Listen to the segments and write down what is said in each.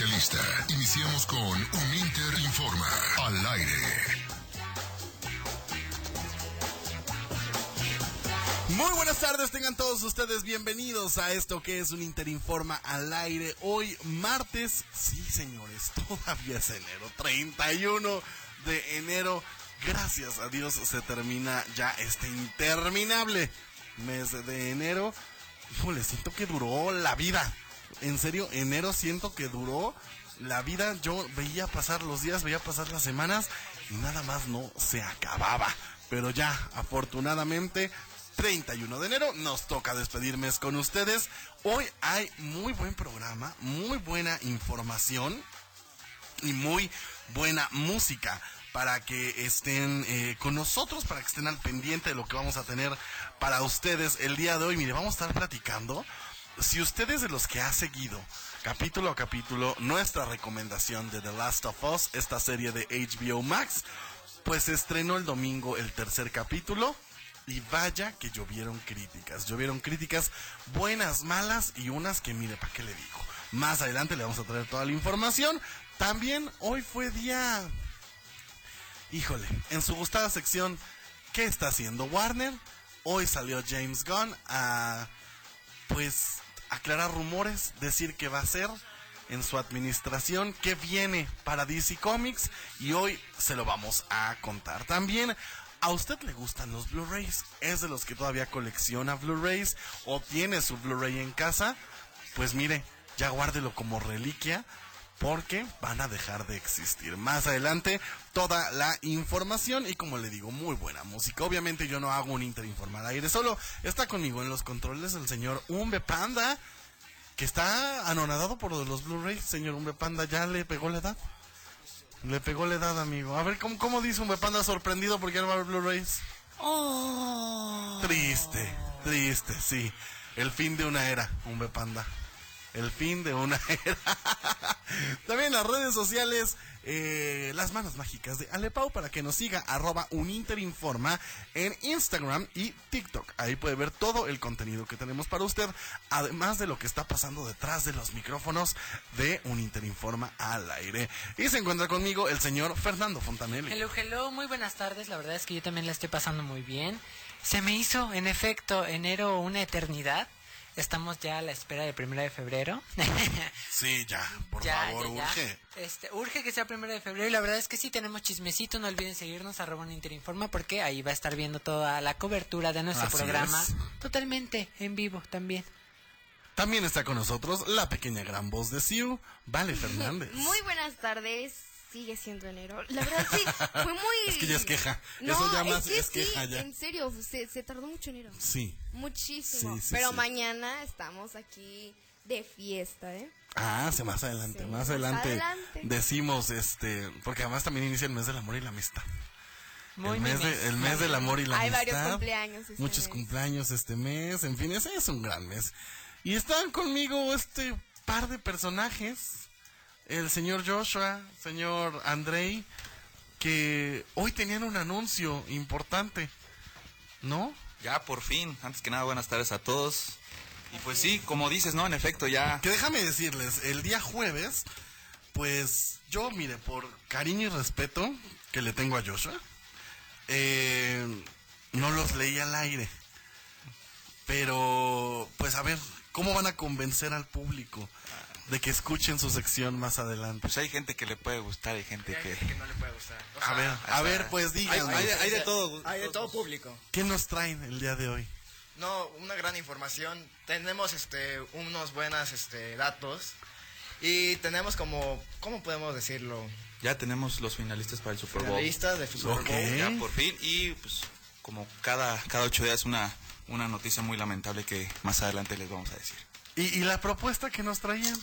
especialista. Iniciamos con Un Inter Informa al aire. Muy buenas tardes, tengan todos ustedes bienvenidos a esto que es un Interinforma al aire. Hoy martes, sí señores, todavía es enero, 31 de enero. Gracias a Dios se termina ya este interminable mes de enero. Híjole, siento que duró la vida. En serio, enero siento que duró la vida. Yo veía pasar los días, veía pasar las semanas y nada más no se acababa. Pero ya, afortunadamente, 31 de enero. Nos toca despedirme con ustedes. Hoy hay muy buen programa, muy buena información y muy buena música para que estén eh, con nosotros, para que estén al pendiente de lo que vamos a tener para ustedes el día de hoy. Mire, vamos a estar platicando. Si ustedes de los que ha seguido capítulo a capítulo nuestra recomendación de The Last of Us, esta serie de HBO Max, pues estrenó el domingo el tercer capítulo y vaya que llovieron críticas. Llovieron críticas buenas, malas y unas que mire, ¿para qué le digo? Más adelante le vamos a traer toda la información. También hoy fue día... Híjole, en su gustada sección, ¿qué está haciendo Warner? Hoy salió James Gunn a, pues, aclarar rumores, decir qué va a hacer en su administración, qué viene para DC Comics y hoy se lo vamos a contar. También ¿A usted le gustan los Blu-rays? ¿Es de los que todavía colecciona Blu-rays o tiene su Blu-ray en casa? Pues mire, ya guárdelo como reliquia porque van a dejar de existir. Más adelante, toda la información y como le digo, muy buena música. Obviamente yo no hago un interinformal aire, solo está conmigo en los controles el señor Umbe Panda, que está anonadado por los Blu-rays. Señor Umbe Panda, ¿ya le pegó la edad? Le pegó la edad, amigo. A ver, ¿cómo, cómo dice un panda sorprendido porque ya no va a haber Blu-rays? Oh. Triste, triste, sí. El fin de una era, un panda. El fin de una era. También las redes sociales, eh, las manos mágicas de Alepau para que nos siga arroba uninterinforma en Instagram y TikTok. Ahí puede ver todo el contenido que tenemos para usted, además de lo que está pasando detrás de los micrófonos de Uninterinforma al aire. Y se encuentra conmigo el señor Fernando Fontanelli. Hello, hello, muy buenas tardes. La verdad es que yo también la estoy pasando muy bien. Se me hizo, en efecto, enero una eternidad. Estamos ya a la espera del primero de febrero. sí, ya, por favor, urge. Este, urge que sea primero de febrero y la verdad es que sí tenemos chismecito. No olviden seguirnos arroba Interinforma porque ahí va a estar viendo toda la cobertura de nuestro programa. Totalmente en vivo también. También está con nosotros la pequeña gran voz de Siu, Vale Fernández. Muy buenas tardes sigue siendo enero. La verdad sí, fue muy... es que ya es queja. No, Eso ya más es, que queja En serio, se, se, tardó mucho enero. Sí. Muchísimo. Pero mañana estamos aquí de fiesta, ¿eh? Ah, sí, más adelante, más, adelante, decimos, este, porque además también inicia el mes del amor y la amistad. Muy el mes, el mes del amor y la Hay amistad. Hay varios cumpleaños. Este muchos cumpleaños este mes. En fin, ese es un gran mes. Y están conmigo este par de personajes el señor Joshua, señor Andrei, que hoy tenían un anuncio importante, ¿no? Ya, por fin. Antes que nada, buenas tardes a todos. Y pues sí, como dices, ¿no? En efecto, ya... Que déjame decirles, el día jueves, pues yo, mire, por cariño y respeto que le tengo a Joshua, eh, no los leí al aire. Pero, pues a ver, ¿cómo van a convencer al público? De que escuchen su sección más adelante. Pues hay gente que le puede gustar y gente que... no le puede gustar. a ver, a ver, pues díganme. Hay, de todo. Hay de todo público. ¿Qué nos traen el día de hoy? No, una gran información. Tenemos este unos buenos este datos y tenemos como ¿cómo podemos decirlo? Ya tenemos los finalistas para el Super Bowl. Finalistas de Super Bowl. Ya por fin y pues como cada cada ocho días una una noticia muy lamentable que más adelante les vamos a decir. ¿Y, y la propuesta que nos traían?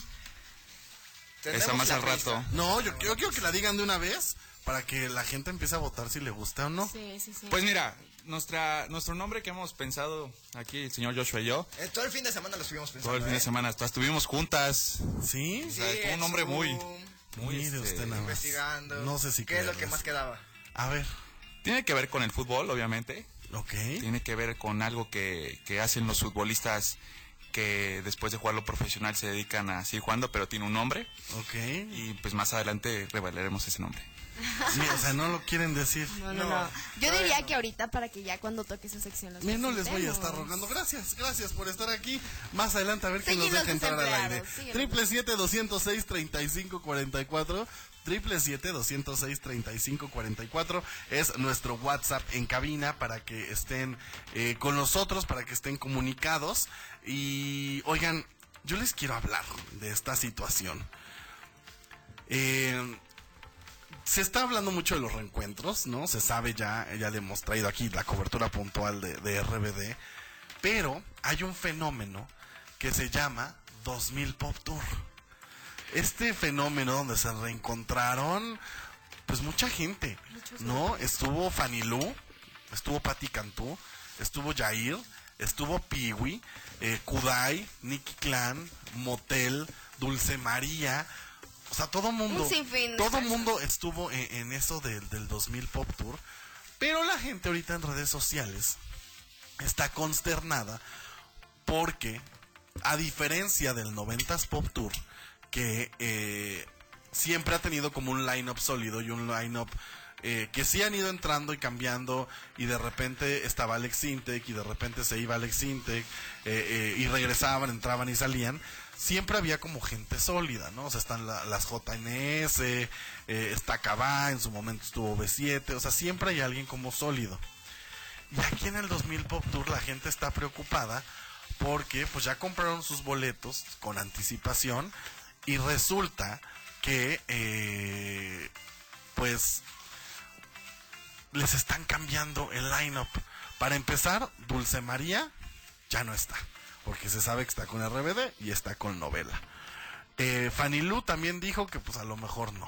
Esa más al rato. No, yo, quiero que la digan de una vez para que la gente empiece a votar si le gusta o no. Sí, sí, sí. Pues mira, nuestra, nuestro nombre que hemos pensado aquí, el señor Joshua y yo. Eh, todo el fin de semana lo estuvimos pensando. Todo el fin de ¿eh? semana, estuvimos juntas. ¿Sí? O sea, un nombre muy... Muy este, usted nada investigando. No sé si ¿Qué es lo que más quedaba? A ver. Tiene que ver con el fútbol, obviamente. Ok. Tiene que ver con algo que, que hacen los futbolistas que después de jugarlo profesional se dedican a seguir jugando, pero tiene un nombre. Ok. Y pues más adelante revelaremos ese nombre. Sí, o sea, no lo quieren decir. No, no, no. Yo diría que ahorita para que ya cuando toque su sección los Mira, no les voy a estar rogando. Gracias, gracias por estar aquí. Más adelante a ver quién nos deja entrar al aire. Triple siete doscientos seis treinta y cinco cuarenta y cuatro. Triple siete doscientos seis treinta y cinco cuarenta y cuatro es nuestro WhatsApp en cabina para que estén eh, con nosotros, para que estén comunicados. Y oigan, yo les quiero hablar de esta situación. Eh, se está hablando mucho de los reencuentros, ¿no? Se sabe ya, ya le hemos traído aquí la cobertura puntual de, de RBD, pero hay un fenómeno que se llama 2000 Pop Tour. Este fenómeno donde se reencontraron, pues mucha gente, ¿no? Estuvo Fanny Lu, estuvo Patti Cantú, estuvo Jair, estuvo Piwi, eh, Kudai, Nicky Clan, Motel, Dulce María, o sea, todo mundo, Un todo mundo estuvo en, en eso del, del 2000 Pop Tour, pero la gente ahorita en redes sociales está consternada porque a diferencia del 90s Pop Tour que eh, siempre ha tenido como un line-up sólido y un line-up eh, que sí han ido entrando y cambiando y de repente estaba Alex Sintek y de repente se iba Alex Sintek eh, eh, y regresaban, entraban y salían. Siempre había como gente sólida, ¿no? O sea, están la- las JNS, eh, está Cabá, en su momento estuvo B7, o sea, siempre hay alguien como sólido. Y aquí en el 2000 Pop Tour la gente está preocupada porque pues ya compraron sus boletos con anticipación y resulta que eh, pues les están cambiando el lineup. Para empezar, Dulce María ya no está, porque se sabe que está con RBD y está con novela. Eh, Fanny Lu también dijo que pues a lo mejor no.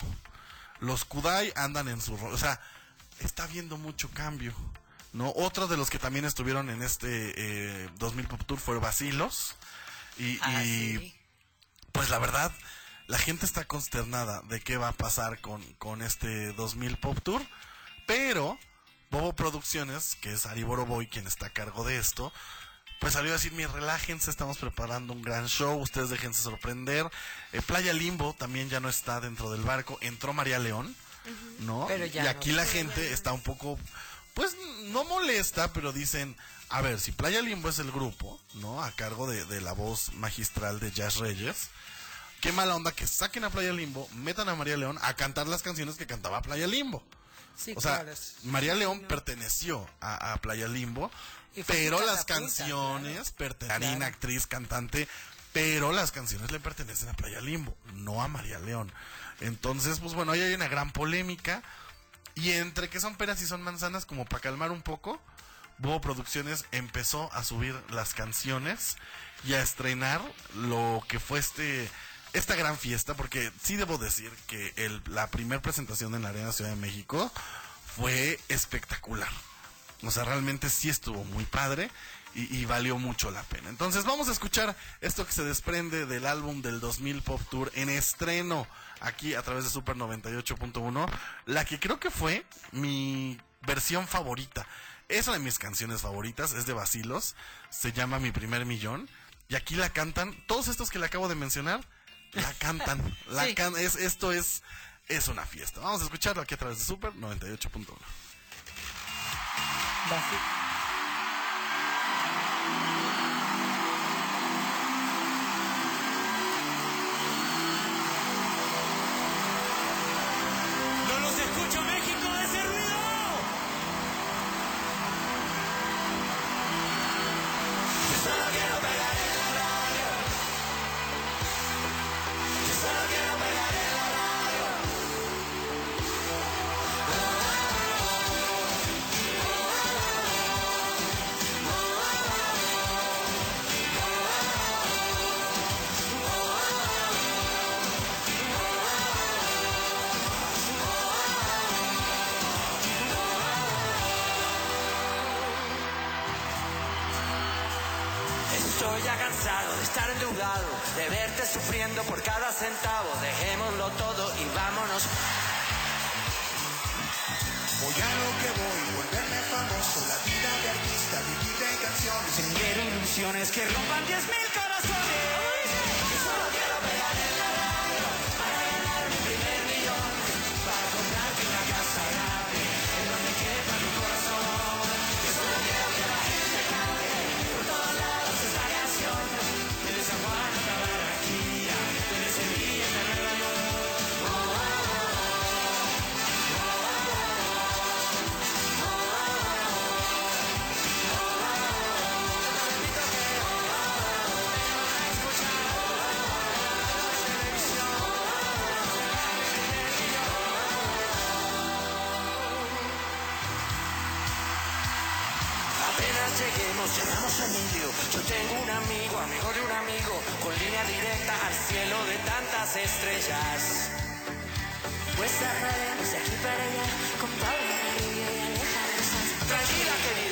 Los Kudai andan en su rol, o sea, está habiendo mucho cambio. ¿no? Otro de los que también estuvieron en este eh, 2000 Pop Tour fue Basilos. Y, Ah. Pues la verdad, la gente está consternada de qué va a pasar con, con este 2000 Pop Tour. Pero Bobo Producciones, que es Ari Boroboy quien está a cargo de esto, pues salió a decir, mi relájense, estamos preparando un gran show, ustedes déjense sorprender. Eh, Playa Limbo también ya no está dentro del barco, entró María León, ¿no? Pero ya y no. aquí la gente está un poco, pues no molesta, pero dicen, a ver, si Playa Limbo es el grupo, ¿no? A cargo de, de la voz magistral de Jazz Reyes. Qué mala onda que saquen a Playa Limbo, metan a María León a cantar las canciones que cantaba Playa Limbo. Sí, O sea, claro, María León perteneció a, a Playa Limbo, pero las canciones, pertenecen Claro. actriz, cantante, pero las canciones le pertenecen a Playa Limbo, no a María León. Entonces, pues bueno, ahí hay una gran polémica. Y entre que son peras y son manzanas, como para calmar un poco, Bobo Producciones empezó a subir las canciones y a estrenar lo que fue este esta gran fiesta, porque sí debo decir que el, la primera presentación en la Arena Ciudad de México fue espectacular. O sea, realmente sí estuvo muy padre y, y valió mucho la pena. Entonces vamos a escuchar esto que se desprende del álbum del 2000 Pop Tour en estreno aquí a través de Super 98.1, la que creo que fue mi versión favorita. Es una de mis canciones favoritas, es de Basilos, se llama Mi Primer Millón y aquí la cantan, todos estos que le acabo de mencionar, la cantan, la Sí. can- es, esto es, es una fiesta. Vamos a escucharlo aquí a través de Super 98.1. nos llenamos a medio. Yo tengo un amigo, amigo de un amigo, con línea directa al cielo de tantas estrellas. Pues arraremos de aquí para allá, con Paula, María y Alejandro Sanz. Tranquila, querida.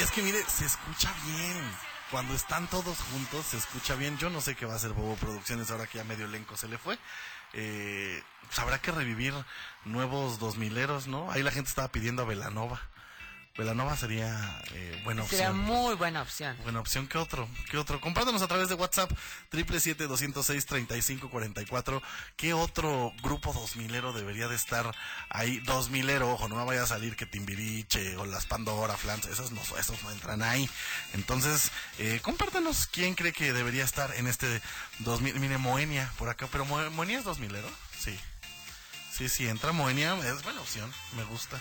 Y es que mire, se escucha bien. Cuando están todos juntos, se escucha bien. Yo no sé qué va a hacer Bobo Producciones ahora que ya medio elenco se le fue. Eh, pues habrá que revivir nuevos dos mileros, ¿no? Ahí la gente estaba pidiendo a Velanova. Velanova sería eh, buena opción. Sería muy buena opción. Buena opción. ¿Qué otro? ¿Qué otro? Compártanos a través de WhatsApp, 777-206-3544. ¿Qué otro grupo 2000ero debería de estar ahí? 2000ero, ojo, no me vaya a salir que Timbiriche o las Pandora, Flans, esos no, esos no entran ahí. Entonces, eh, compártanos quién cree que debería estar en este 2000. Mire, Moenia por acá, pero Mo- Moenia es 2000ero, sí. Sí, sí, entra Moenia, es buena opción, me gusta.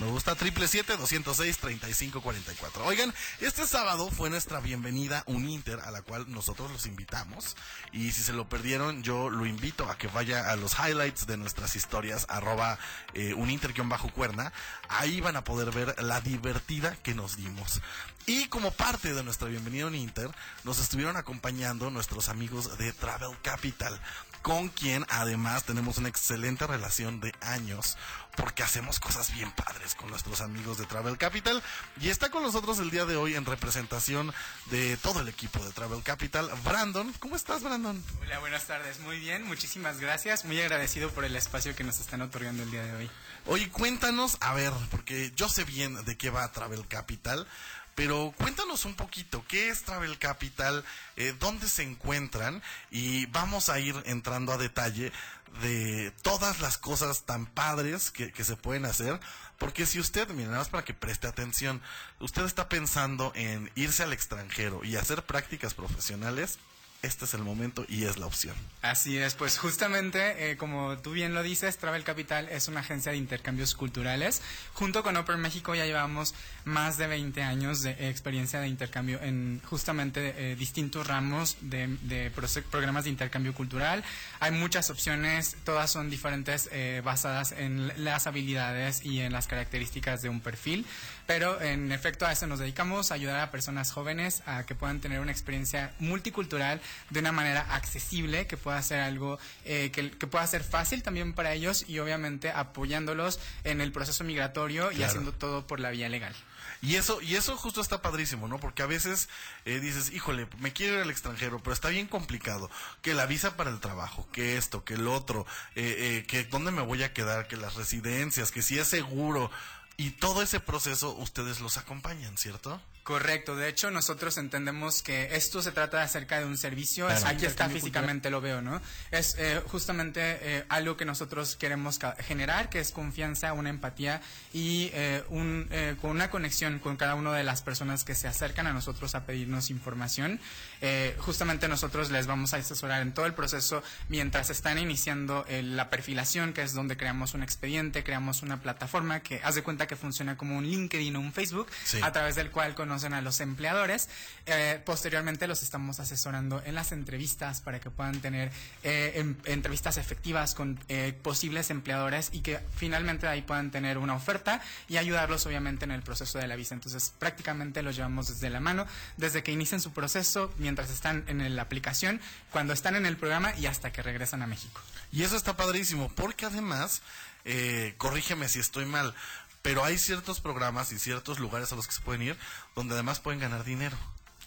Me gusta, 777-206-3544. Oigan, este sábado fue nuestra bienvenida Uninter, a la cual nosotros los invitamos. Y si se lo perdieron, yo lo invito a que vaya a los highlights de nuestras historias, arroba eh, Uninter-cuerna. Ahí van a poder ver la divertida que nos dimos. Y como parte de nuestra bienvenida Uninter, nos estuvieron acompañando nuestros amigos de Travel Capital con quien además tenemos una excelente relación de años porque hacemos cosas bien padres con nuestros amigos de Travel Capital y está con nosotros el día de hoy en representación de todo el equipo de Travel Capital, Brandon. ¿Cómo estás, Brandon? Hola, buenas tardes. Muy bien, muchísimas gracias. Muy agradecido por el espacio que nos están otorgando el día de hoy. Oye, cuéntanos, a ver, porque yo sé bien de qué va Travel Capital, pero cuéntanos un poquito, ¿qué es Travel Capital? Eh, ¿Dónde se encuentran? Y vamos a ir entrando a detalle de todas las cosas tan padres que, que se pueden hacer. Porque si usted, mira, nada más para que preste atención, usted está pensando en irse al extranjero y hacer prácticas profesionales, este es el momento y es la opción. Así es, pues justamente, eh, como tú bien lo dices, Travel Capital es una agencia de intercambios culturales. Junto con Open México ya llevamos más de 20 años de experiencia de intercambio en justamente eh, distintos ramos de, de programas de intercambio cultural. Hay muchas opciones, todas son diferentes eh, basadas en las habilidades y en las características de un perfil. Pero en efecto a eso nos dedicamos, a ayudar a personas jóvenes a que puedan tener una experiencia multicultural de una manera accesible, que pueda ser algo eh, que, que pueda ser fácil también para ellos y obviamente apoyándolos en el proceso migratorio y haciendo todo por la vía legal. Y eso, y eso justo está padrísimo, ¿no? Porque a veces eh, dices, híjole, me quiero ir al extranjero, pero está bien complicado. Que la visa para el trabajo, que esto, que el otro, eh, eh, que dónde me voy a quedar, que las residencias, que si es seguro. Y todo ese proceso ustedes los acompañan, ¿cierto? Correcto, de hecho nosotros entendemos que esto se trata acerca de un servicio, Claro. aquí está físicamente lo veo, ¿no? Es eh, justamente eh, algo que nosotros queremos generar, que es confianza, una empatía y eh, un, eh, con una conexión con cada una de las personas que se acercan a nosotros a pedirnos información. Eh, justamente nosotros les vamos a asesorar en todo el proceso mientras están iniciando eh, la perfilación, que es donde creamos un expediente, creamos una plataforma que haz de cuenta que funciona como un LinkedIn o un Facebook, Sí. a través del cual conocen a los empleadores. Eh, posteriormente los estamos asesorando en las entrevistas para que puedan tener eh, em- entrevistas efectivas con posibles empleadores y que finalmente de ahí puedan tener una oferta y ayudarlos obviamente en el proceso de la visa. Entonces prácticamente los llevamos desde la mano, desde que inician su proceso, mientras están en la aplicación, cuando están en el programa y hasta que regresan a México. Y eso está padrísimo, porque además, eh, corrígeme si estoy mal, pero hay ciertos programas y ciertos lugares a los que se pueden ir donde además pueden ganar dinero.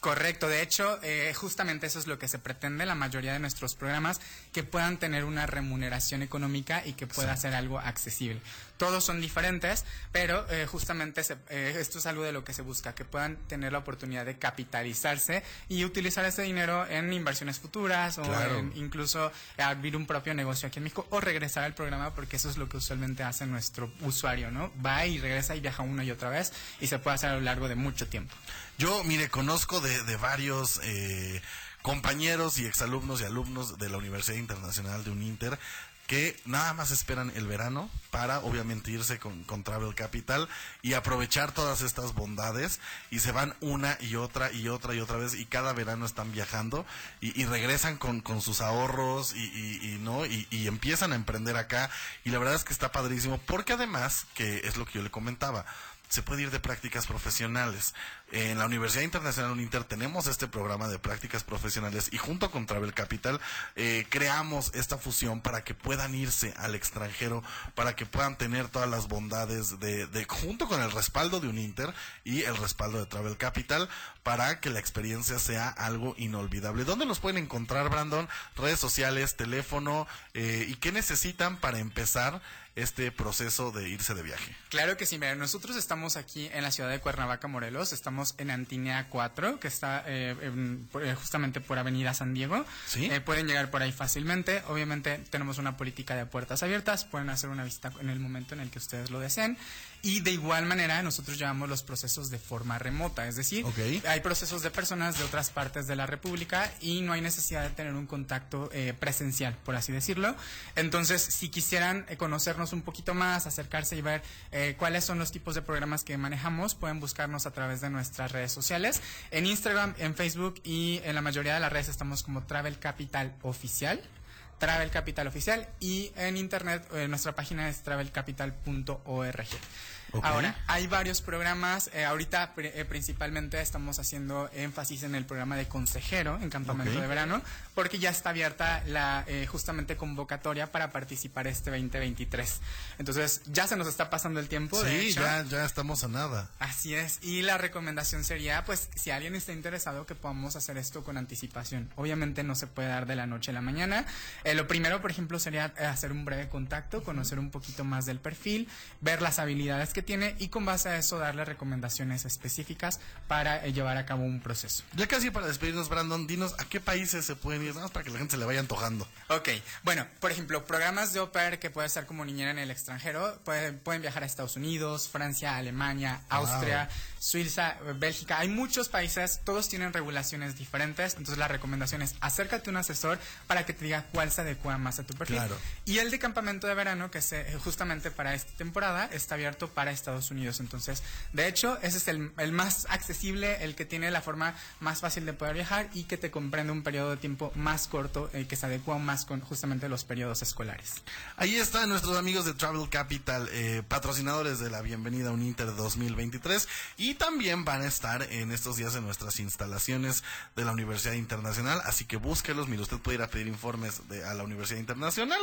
Correcto, de hecho, eh, justamente eso es lo que se pretende la mayoría de nuestros programas, que puedan tener una remuneración económica y que pueda ser algo accesible. Todos son diferentes, pero eh, justamente se- eh, esto es algo de lo que se busca, que puedan tener la oportunidad de capitalizarse y utilizar ese dinero en inversiones futuras o Claro. en incluso abrir un propio negocio aquí en México o regresar al programa porque eso es lo que usualmente hace nuestro usuario, ¿no? Va y regresa y viaja una y otra vez y se puede hacer a lo largo de mucho tiempo. Yo, mire, conozco de, de varios eh, compañeros y exalumnos y alumnos de la Universidad Internacional de Uninter que nada más esperan el verano para obviamente irse con, con Travel Capital y aprovechar todas estas bondades y se van una y otra y otra y otra vez y cada verano están viajando y, regresan con, con sus ahorros y, y- y no y empiezan a emprender acá y la verdad es que está padrísimo porque además que es lo que yo le comentaba se puede ir de prácticas profesionales. En la Universidad Internacional Uninter tenemos este programa de prácticas profesionales y junto con Travel Capital eh, creamos esta fusión para que puedan irse al extranjero, para que puedan tener todas las bondades de, de junto con el respaldo de Uninter y el respaldo de Travel Capital para que la experiencia sea algo inolvidable. ¿Dónde nos pueden encontrar, Brandon? Redes sociales, teléfono eh, y qué necesitan para empezar este proceso de irse de viaje. Claro que sí, mira, nosotros estamos aquí en la ciudad de Cuernavaca, Morelos. Estamos en Antinea 4, que está eh, en- eh, justamente por Avenida San Diego. Sí. Eh, pueden llegar por ahí fácilmente. Obviamente tenemos una política de puertas abiertas. Pueden hacer una visita en el momento en el que ustedes lo deseen. Y de igual manera nosotros llevamos los procesos de forma remota. Es decir, hay procesos de personas de otras partes de la República y no hay necesidad de tener un contacto eh, presencial, por así decirlo. Entonces, si quisieran eh, conocernos un poquito más, acercarse y ver eh, cuáles son los tipos de programas que manejamos, pueden buscarnos a través de nuestras redes sociales. En Instagram, en Facebook y en la mayoría de las redes estamos como Travel Capital Oficial. Travel Capital Oficial y en internet nuestra página es travelcapital.org. Ahora, hay varios programas. eh, ahorita eh, principalmente estamos haciendo énfasis en el programa de consejero en campamento de verano, porque ya está abierta la eh, justamente convocatoria para participar este 2023. Entonces, ya se nos está pasando el tiempo. de Sí, hecho. ya, ya estamos a nada. Así es, y la recomendación sería, pues, si alguien está interesado, que podamos hacer esto con anticipación. Obviamente no se puede dar de la noche a la mañana. Lo primero, por ejemplo, sería hacer un breve contacto, conocer un poquito más del perfil, ver las habilidades que tiene y con base a eso darle recomendaciones específicas para eh, llevar a cabo un proceso. Ya casi para despedirnos, Brandon, dinos a qué países se pueden ir, más para que la gente se le vaya antojando. Ok, bueno, por ejemplo, programas de au pair que puede ser como niñera en el extranjero, pueden, pueden viajar a Estados Unidos, Francia, Alemania, Austria, Suiza, Bélgica. Hay muchos países, todos tienen regulaciones diferentes, entonces la recomendación es acércate a un asesor para que te diga cuál se adecua más a tu perfil. Claro. Y el de campamento de verano, que se, eh, justamente para esta temporada, está abierto para Estados Unidos. Entonces, de hecho, ese es el, el más accesible, el que tiene la forma más fácil de poder viajar y que te comprende un periodo de tiempo más corto, eh, que se adecua más con justamente los periodos escolares. Ahí están nuestros amigos de Travel Capital, eh, patrocinadores de la Bienvenida a un Inter 2023 y también van a estar en estos días en nuestras instalaciones de la Universidad Internacional, así que búsquelos, mire, usted puede ir a pedir informes de, a la Universidad Internacional.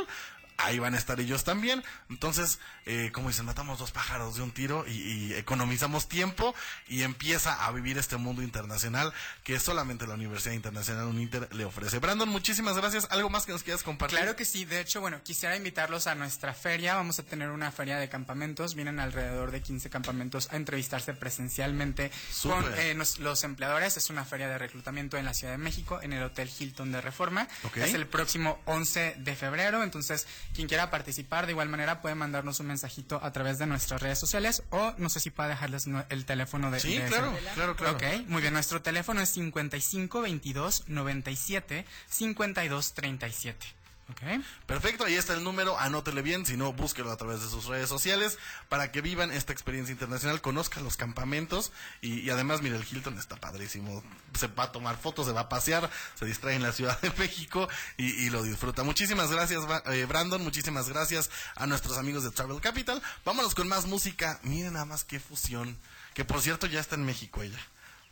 Ahí van a estar ellos también. Entonces, eh, como dicen, matamos dos pájaros de un tiro y, y economizamos tiempo y empieza a vivir este mundo internacional que solamente la Universidad Internacional Uninter le ofrece. Brandon, muchísimas gracias. ¿Algo más que nos quieras compartir? Claro que sí, de hecho, bueno, quisiera invitarlos a nuestra feria, vamos a tener una feria de campamentos, vienen alrededor de 15 campamentos a entrevistarse presencialmente con eh, nos- los empleadores, es una feria de reclutamiento en la Ciudad de México, en el Hotel Hilton de Reforma, Ok. es el próximo 11 de febrero, entonces quien quiera participar de igual manera puede mandarnos un mensajito a través de nuestras redes sociales o no sé si pueda dejarles el teléfono de... Sí, de claro, ese- claro, claro. Ok, muy bien, nuestro teléfono es 55 22 97 52 37. Perfecto, ahí está el número, anótele bien, si no, búsquelo a través de sus redes sociales para que vivan esta experiencia internacional, conozcan los campamentos y, además, mire, el Hilton está padrísimo, se va a tomar fotos, se va a pasear, se distrae en la Ciudad de México y, lo disfruta. Muchísimas gracias, eh, Brandon, muchísimas gracias a nuestros amigos de Travel Capital. Vámonos con más música, miren nada más qué fusión, que por cierto ya está en México ella.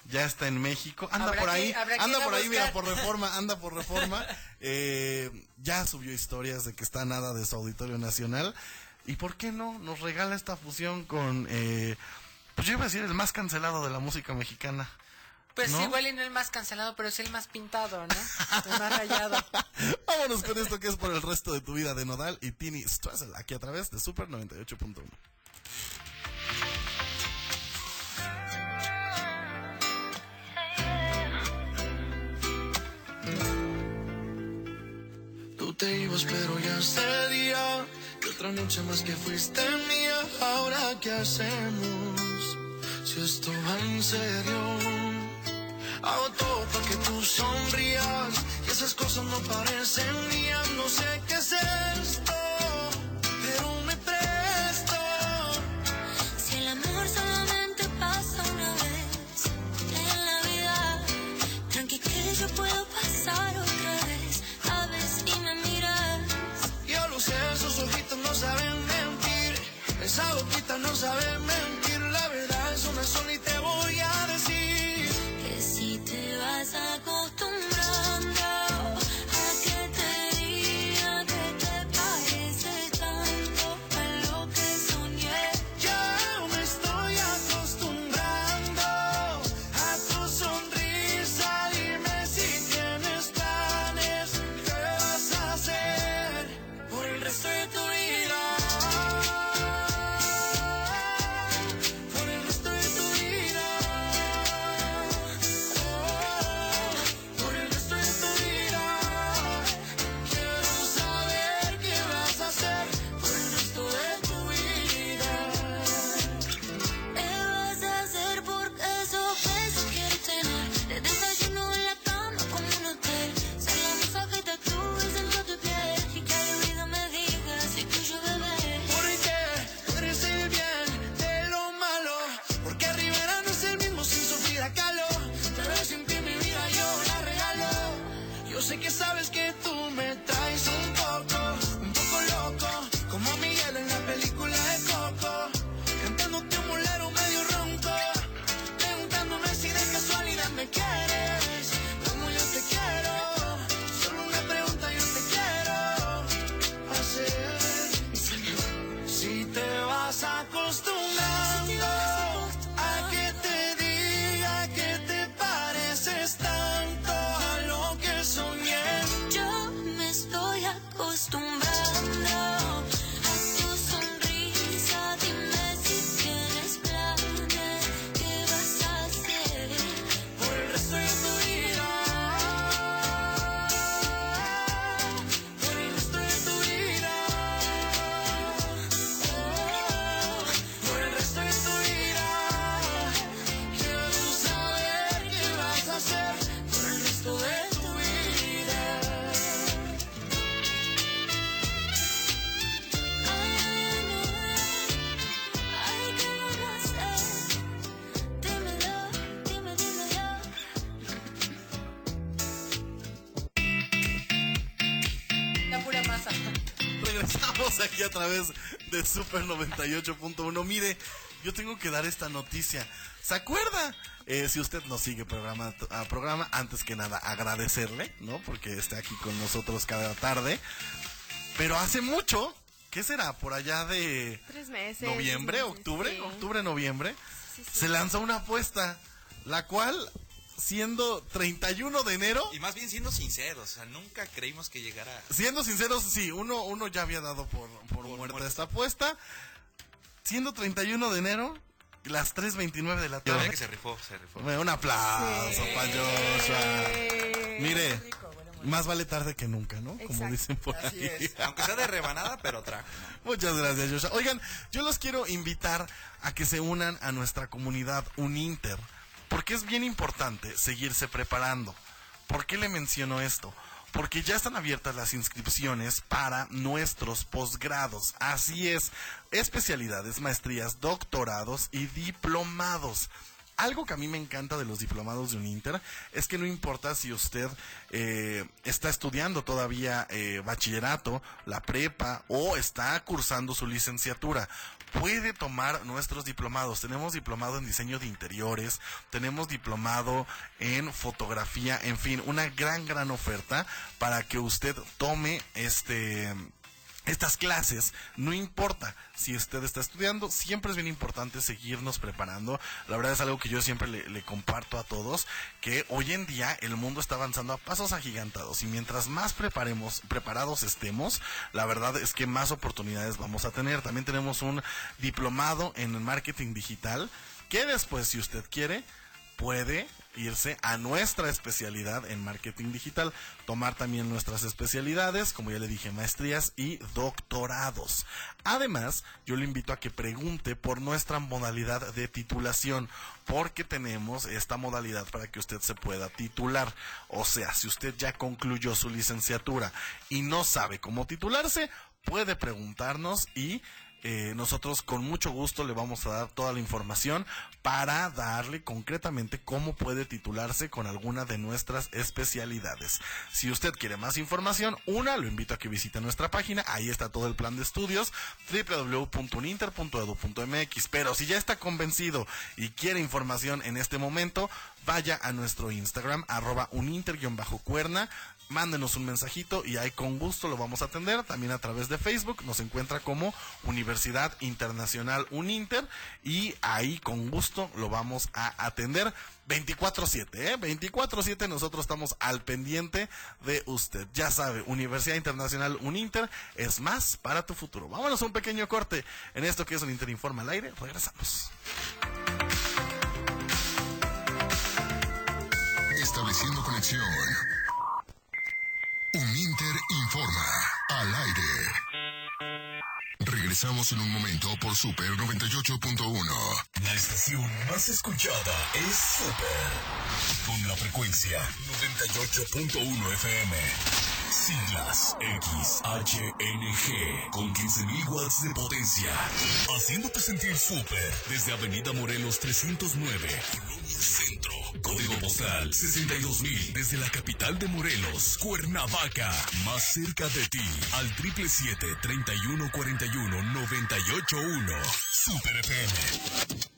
Ya está en México, anda por ahí, que anda por ahí, mira, por reforma, anda por reforma. Eh, ya subió historias de que está nada de su auditorio nacional. ¿Y por qué no? Nos regala esta fusión con, eh, pues yo iba a decir, el más cancelado de la música mexicana. Pues ¿No? igual y no el más cancelado, pero es el más pintado, ¿no? El más rayado. Vámonos con esto que es por el resto de tu vida de Nodal y Tini Strassel, aquí a través de Super 98.1. te ibas, pero ya. Y otra noche más que fuiste mía. Ahora, ¿qué hacemos? Si esto va en serio. Hago todo para que tú sonrías. Y esas cosas no parecen mías. No sé qué es esto. Esa boquita no sabe aquí a través de Super 98.1. Mire, yo tengo que dar esta noticia. ¿Se acuerda? Eh, si usted nos sigue programa a programa, antes que nada agradecerle, ¿no? Porque está aquí con nosotros cada tarde. Pero hace mucho, ¿qué será? Por allá de Tres meses. noviembre, octubre, sí. octubre, noviembre, Sí, sí. se lanzó una apuesta, la cual, siendo 31 de enero, Y más bien siendo sinceros, o sea, nunca creímos que llegara. Siendo sinceros, sí, uno, uno ya había dado por, por, muerta esta apuesta. Siendo 31 de enero, las 3.29 de la verdad que tarde. se rifó, se rifó. Bueno, Un aplauso para Joshua. Mire, más vale tarde que nunca, ¿no? Como dicen por Así ahí. es. Aunque sea de rebanada, pero trajo. Muchas gracias, Joshua. Oigan, yo los quiero invitar a que se unan a nuestra comunidad Uninter, porque es bien importante seguirse preparando. ¿Por qué le menciono esto? Porque ya están abiertas las inscripciones para nuestros posgrados. Así es, especialidades, maestrías, doctorados y diplomados. Algo que a mí me encanta de los diplomados de Uninter es que no importa si usted eh, está estudiando todavía eh, bachillerato, la prepa o está cursando su licenciatura. Puede tomar nuestros diplomados. Tenemos diplomado en diseño de interiores, tenemos diplomado en fotografía, en fin, una gran, gran oferta para que usted tome este estas clases, no importa si usted está estudiando, siempre es bien importante seguirnos preparando. La verdad es algo que yo siempre le, comparto a todos, que hoy en día el mundo está avanzando a pasos agigantados y mientras más preparemos, preparados estemos, la verdad es que más oportunidades vamos a tener. También tenemos un diplomado en marketing digital, que después, si usted quiere, puede irse a nuestra especialidad en marketing digital, tomar también nuestras especialidades, como ya le dije, maestrías y doctorados. Además, yo le invito a que pregunte por nuestra modalidad de titulación, porque tenemos esta modalidad para que usted se pueda titular. O sea, si usted ya concluyó su licenciatura y no sabe cómo titularse, puede preguntarnos y eh, nosotros con mucho gusto le vamos a dar toda la información para darle concretamente cómo puede titularse con alguna de nuestras especialidades. Si usted quiere más información, una, lo invito a que visite nuestra página, ahí está todo el plan de estudios, www.uninter.edu.mx. Pero si ya está convencido y quiere información en este momento, vaya a nuestro Instagram, arroba uninter-cuerna, mándenos un mensajito y ahí con gusto lo vamos a atender. También a través de Facebook nos encuentra como Universidad Internacional Uninter y ahí con gusto lo vamos a atender 24/7, ¿eh? 24/7 nosotros estamos al pendiente de usted. Ya sabe, Universidad Internacional Uninter es más para tu futuro. Vámonos a un pequeño corte en esto que es un Inter Informa al aire. Regresamos. Estableciendo conexión. Regresamos en un momento por Super 98.1. La estación más escuchada es Super. Con la frecuencia 98.1 FM. Siglas XHNG con 15.000 watts de potencia. Haciéndote sentir súper desde Avenida Morelos 309, Colonia Centro. Código postal 62.000 desde la capital de Morelos, Cuernavaca. Más cerca de ti al 777-3141-981. Super FM.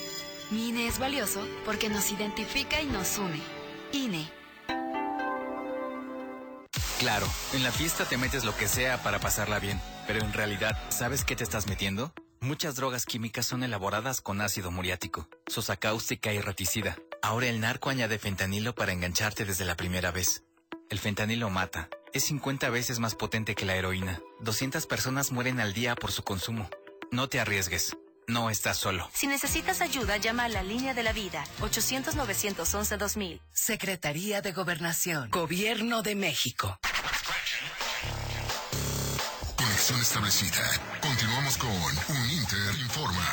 Mi INE es valioso porque nos identifica y nos une. INE. Claro, en la fiesta te metes lo que sea para pasarla bien, pero en realidad, ¿sabes qué te estás metiendo? Muchas drogas químicas son elaboradas con ácido muriático, sosa cáustica y reticida. Ahora el narco añade fentanilo para engancharte desde la primera vez. El fentanilo mata. Es 50 veces más potente que la heroína. 200 personas mueren al día por su consumo. No te arriesgues. No estás solo. Si necesitas ayuda, llama a la línea de la vida, 800-911-2000. Secretaría de Gobernación, Gobierno de México. Conexión establecida. Continuamos con Un Inter Informa.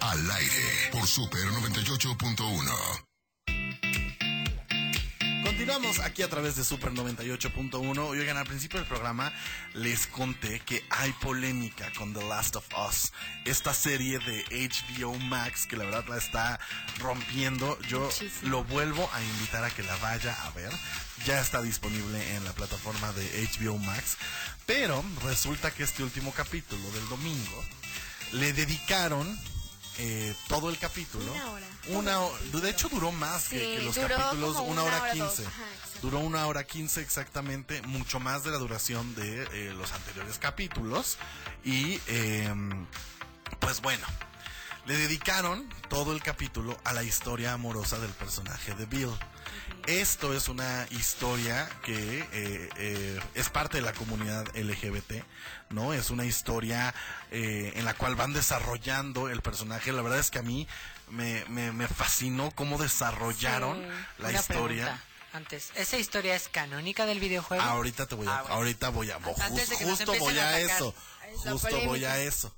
Al aire por Super 98.1. Continuamos aquí a través de Super 98.1. Oigan, al principio del programa les conté que hay polémica con The Last of Us, esta serie de HBO Max que la verdad la está rompiendo. Yo lo vuelvo a invitar a que la vaya a ver. Ya está disponible en la plataforma de HBO Max. Pero resulta que este último capítulo del domingo le dedicaron eh, todo el capítulo. Una hora. Una, de hecho duró más que, Sí, que los capítulos, una, una hora quince. duró una hora quince exactamente, mucho más de la duración de eh, los anteriores capítulos. Y eh, pues bueno, le dedicaron todo el capítulo a la historia amorosa del personaje de Bill. Esto es una historia que eh, eh, es parte de la comunidad LGBT, ¿no? Es una historia eh, en la cual van desarrollando el personaje. La verdad es que a mí me, me, me fascinó cómo desarrollaron Sí. la historia. pregunta Antes, ¿esa historia es canónica del videojuego? Ahorita te voy a, Ah, bueno. ahorita voy a, Antes justo voy a eso, justo voy a eso.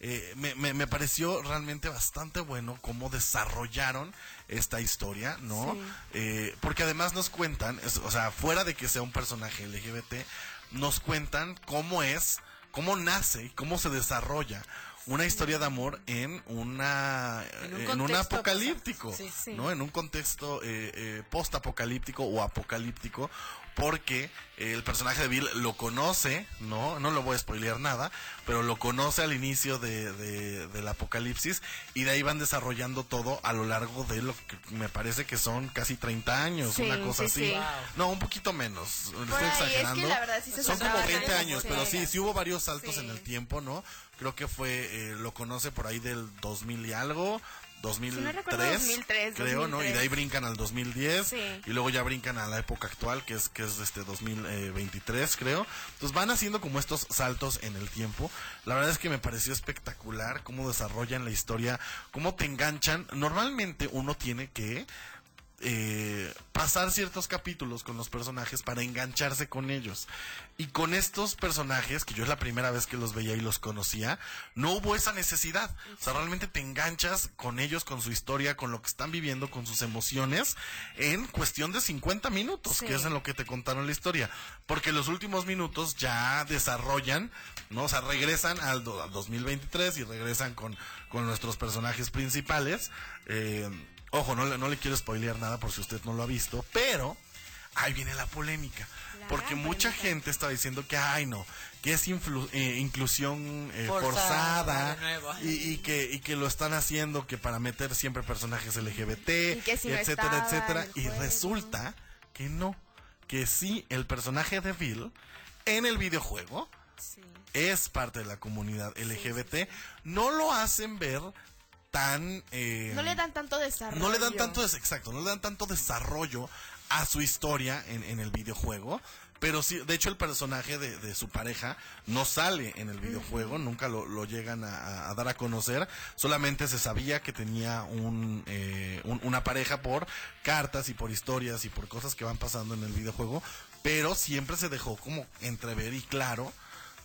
Eh, me, me, me pareció realmente bastante bueno cómo desarrollaron esta historia, ¿no? Sí. Eh, porque además nos cuentan, es- o sea, fuera de que sea un personaje LGBT, nos cuentan cómo es, cómo nace cómo se desarrolla una historia de amor en una En un en un contexto, apocalíptico, sí. ¿no? En un contexto eh, eh, post-apocalíptico o apocalíptico, porque el personaje de Bill lo conoce, ¿no? No lo voy a spoilear nada, pero lo conoce al inicio de, de- del apocalipsis y de ahí van desarrollando todo a lo largo de lo que me parece que son casi 30 años, Sí, una cosa sí, así. sí. Wow. No, un poquito menos, estoy ahí, es que exagerando. la verdad sí se son como pasaban 20 años, pero sí, sí hubo varios saltos Sí. en el tiempo, ¿no? Creo que fue, eh, lo conoce por ahí del 2000 y algo. 2003, recuerdo, 2003, creo, ¿no? Y de ahí 2003. brincan al 2010 Sí. y luego ya brincan a la época actual, que es que es este 2023, creo. Entonces van haciendo como estos saltos en el tiempo. La verdad es que me pareció espectacular cómo desarrollan la historia, cómo te enganchan. Normalmente uno tiene que eh, pasar ciertos capítulos con los personajes para engancharse con ellos. Y con estos personajes, que yo es la primera vez que los veía y los conocía, no hubo esa necesidad. O sea, realmente te enganchas con ellos, con su historia, con lo que están viviendo, con sus emociones, en cuestión de 50 minutos, Sí. que es en lo que te contaron la historia. Porque los últimos minutos ya desarrollan, ¿no? O sea, regresan al, do- al 2023 y regresan con, con nuestros personajes principales. Eh, ojo, no, le- no le quiero spoilear nada por si usted no lo ha visto, pero ahí viene la polémica. porque mucha gente está diciendo que, ay, no, que es influ- eh, inclusión eh, Forzada, y, y que, y que lo están haciendo que para meter siempre personajes LGBT, Y si etcétera, etcétera. Y juego. resulta que no, que sí, el personaje de Bill en el videojuego es parte de la comunidad LGBT. No lo hacen ver tan... eh, No le dan tanto desarrollo. no le dan tanto, exacto, no le dan tanto desarrollo a su historia en, en el videojuego. Pero sí, de hecho el personaje de, de su pareja no sale en el videojuego, nunca lo, lo llegan a, a dar a conocer, solamente se sabía que tenía un, eh, un- una pareja por cartas y por historias y por cosas que van pasando en el videojuego, pero siempre se dejó como entrever y claro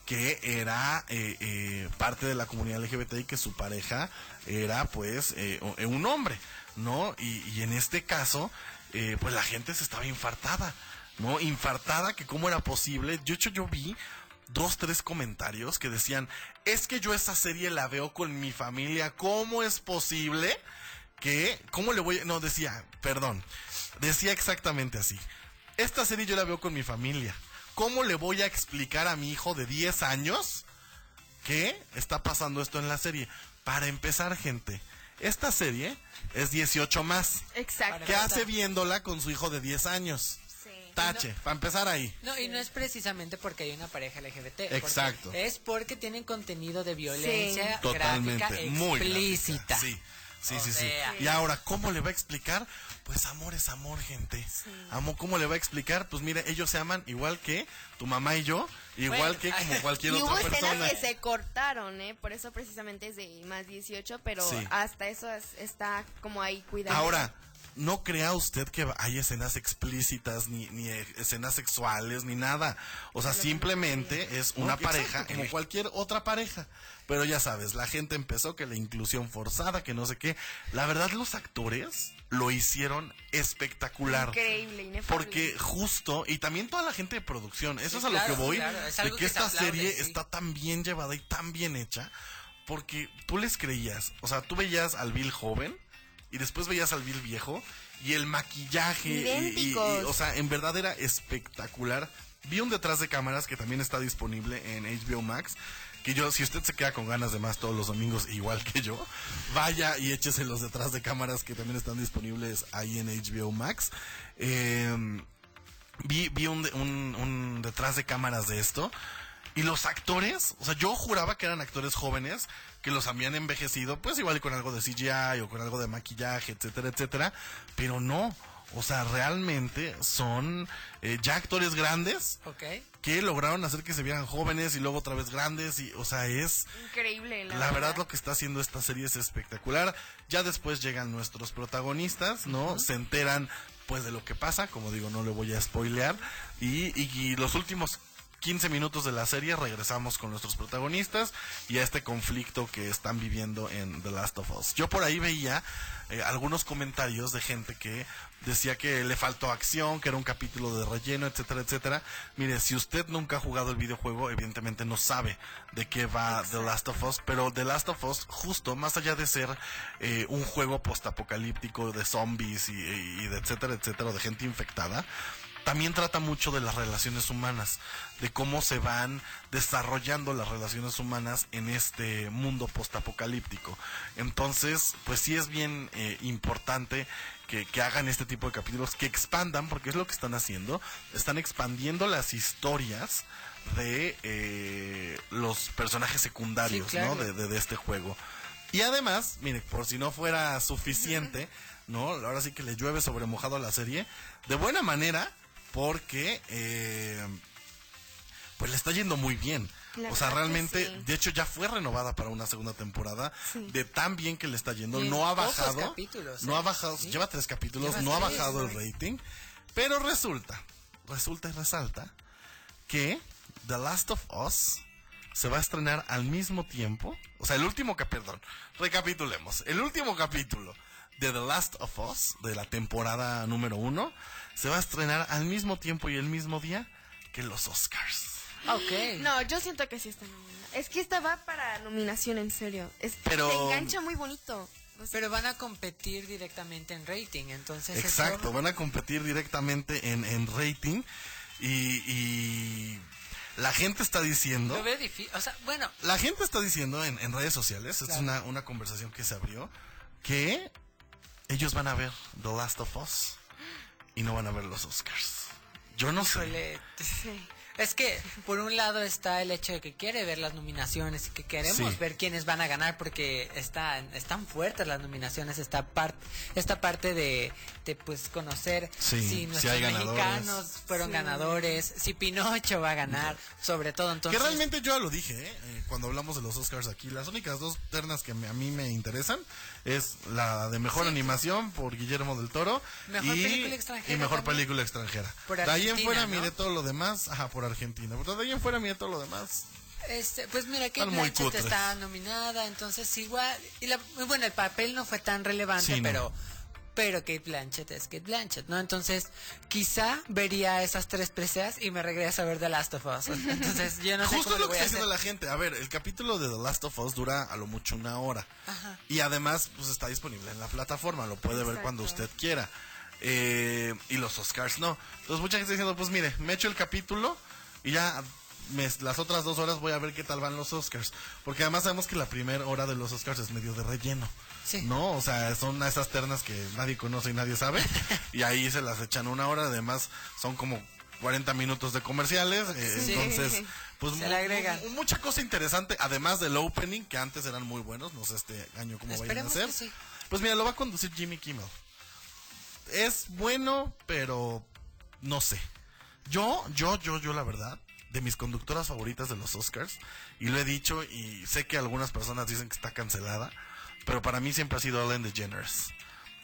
que era eh, eh, parte de la comunidad LGBT y que su pareja era pues eh, o- un hombre, ¿no? Y, y en este caso, eh, pues la gente se estaba infartada, ¿no? Infartada que cómo era posible. De hecho, yo vi dos, tres comentarios que decían, es que yo esa serie la veo con mi familia, ¿cómo es posible que, cómo le voy, a-?" no, decía, perdón, decía exactamente así, esta serie yo la veo con mi familia, ¿cómo le voy a explicar a mi hijo de 10 años que está pasando esto en la serie? Para empezar, gente, esta serie es 18 más. Exacto. ¿Qué hace viéndola con su hijo de 10 años? Tache, para empezar ahí. No, y no es precisamente porque hay una pareja LGBT. porque Exacto. Es porque tienen contenido de violencia Totalmente, gráfica muy explícita. gráfica, Sí, sí, O sí, sí. Y ahora, ¿cómo le va a explicar? Pues amor es amor, gente. Amor, ¿cómo le va a explicar? Pues mire, ellos se aman igual que tu mamá y yo, igual Bueno, que como cualquier y hubo otra persona. escenas que se cortaron, ¿eh? Por eso precisamente es de más 18, pero Sí. hasta eso es- está como ahí cuidado. Ahora, no crea usted que hay escenas explícitas, ni, ni escenas sexuales, ni nada. O sea, simplemente es una pareja como cualquier otra pareja. Pero ya sabes, la gente empezó que la inclusión forzada, que no sé qué. La verdad, los actores lo hicieron espectacular. Increíble, inefable. Porque justo, y también toda la gente de producción, eso Sí, es a claro, lo que voy, claro, es de que, esta aplaude, serie sí. está tan bien llevada y tan bien hecha, porque tú les creías, o sea, tú veías al Bill joven y después veías al Bill viejo y el maquillaje, y- y- o sea, en verdad era espectacular. Vi un detrás de cámaras que también está disponible en HBO Max. Que yo, si usted se queda con ganas de más todos los domingos, igual que yo, vaya y échese los detrás de cámaras que también están disponibles ahí en HBO Max. Eh, vi vi un, un, un detrás de cámaras de esto. Y los actores, o sea, yo juraba que eran actores jóvenes que los habían envejecido, pues igual con algo de CGI o con algo de maquillaje, etcétera, etcétera. Pero no, o sea, realmente son eh, ya actores grandes que lograron hacer que se vieran jóvenes y luego otra vez grandes. Y, o sea, es, Increíble, la, la verdad lo que está haciendo esta serie es espectacular. Ya después llegan nuestros protagonistas, ¿no? Se enteran pues de lo que pasa, como digo, no le voy a spoilear. Y, y- y los últimos 15 minutos de la serie regresamos con nuestros protagonistas y a este conflicto que están viviendo en The Last of Us. Yo por ahí veía eh, algunos comentarios de gente que decía que le faltó acción, que era un capítulo de relleno, etcétera, etcétera. Mire, si usted nunca ha jugado el videojuego, evidentemente no sabe de qué va The Last of Us, pero The Last of Us, justo, más allá de ser eh, un juego postapocalíptico de zombies y, y de etcétera, etcétera, o de gente infectada, también trata mucho de las relaciones humanas, de cómo se van desarrollando las relaciones humanas en este mundo postapocalíptico. Entonces, pues sí es bien eh, importante que, que hagan este tipo de capítulos, que expandan, porque es lo que están haciendo, están expandiendo las historias de eh, los personajes secundarios, Sí, claro. ¿no? De, de- de este juego. Y además, mire, por si no fuera suficiente, ¿no? Ahora sí que le llueve sobre mojado a la serie, de buena manera, porque eh, pues le está yendo muy bien. La o sea, realmente, sí. de hecho ya fue renovada para una segunda temporada, Sí. de tan bien que le está yendo, no ha bajado, capítulos, no ¿eh? ha bajado, Sí. lleva tres capítulos, Lleva no ha bajado el rating, pero resulta, resulta y resalta que The Last of Us se va a estrenar al mismo tiempo, o sea, el último capítulo, perdón, recapitulemos, el último capítulo de The Last of Us, de la temporada número uno, se va a estrenar al mismo tiempo y el mismo día que los Oscars. Ok. No, yo siento que sí está nominada. Es que esta va para nominación, en serio. Es, Pero- Se engancha muy bonito. O sea, Pero van a competir directamente en rating, entonces eso- Exacto, van a competir directamente en, en rating y, y la gente está diciendo... Lo veo difícil. O sea, bueno, La gente está diciendo en, en redes sociales, es una, una conversación que se abrió, que ellos van a ver The Last of Us y no van a ver los Oscars. Yo no sé. híjole, Es que por un lado está el hecho de que quiere ver las nominaciones y que queremos Sí. ver quiénes van a ganar porque están están fuertes las nominaciones esta parte esta parte de, de pues conocer Sí, si si nuestros ganadores. mexicanos fueron Sí. ganadores, si Pinocho va a ganar, sobre todo entonces que realmente yo ya lo dije, ¿eh? Eh, cuando hablamos de los Oscars aquí, las únicas dos ternas que me- a mí me interesan es la de mejor animación por Guillermo del Toro Mejor y, película extranjera y mejor también. película extranjera. Por de ahí en fuera ¿no? mire todo lo demás, ajá, por Argentina. Pero de ahí en fuera mire todo lo demás. Este, pues mira, que Blanchett está nominada, entonces igual, y la, bueno, el papel no fue tan relevante, Sí, no. pero, pero Kate Blanchett es Kate Blanchett, ¿no? Entonces, quizá vería esas tres preseas y me regreso a ver The Last of Us. Entonces, yo no sé Justo cómo lo lo que está haciendo la gente. A ver, el capítulo de The Last of Us dura a lo mucho una hora. Ajá. Y además, pues está disponible en la plataforma, lo puede ver cuando usted quiera. Eh, y los Oscars no. Entonces mucha gente está diciendo, pues mire, me echo el capítulo y ya me- las otras dos horas voy a ver qué tal van los Oscars. Porque además sabemos que la primera hora de los Oscars es medio de relleno. ¿No? O sea, son esas ternas que nadie conoce y nadie sabe. y ahí se las echan una hora. Además, son como 40 minutos de comerciales. eh, Sí. Entonces, pues Se le mucha cosa interesante. Además del opening, que antes eran muy buenos. No sé este año cómo vayan a Esperemos ser. sí. Pues mira, lo va a conducir Jimmy Kimmel. Es bueno, pero no sé. Yo, yo, yo, yo, la verdad, de mis conductoras favoritas de los Oscars, y lo he dicho, y sé que algunas personas dicen que está cancelada, pero para mí siempre ha sido Ellen DeGeneres.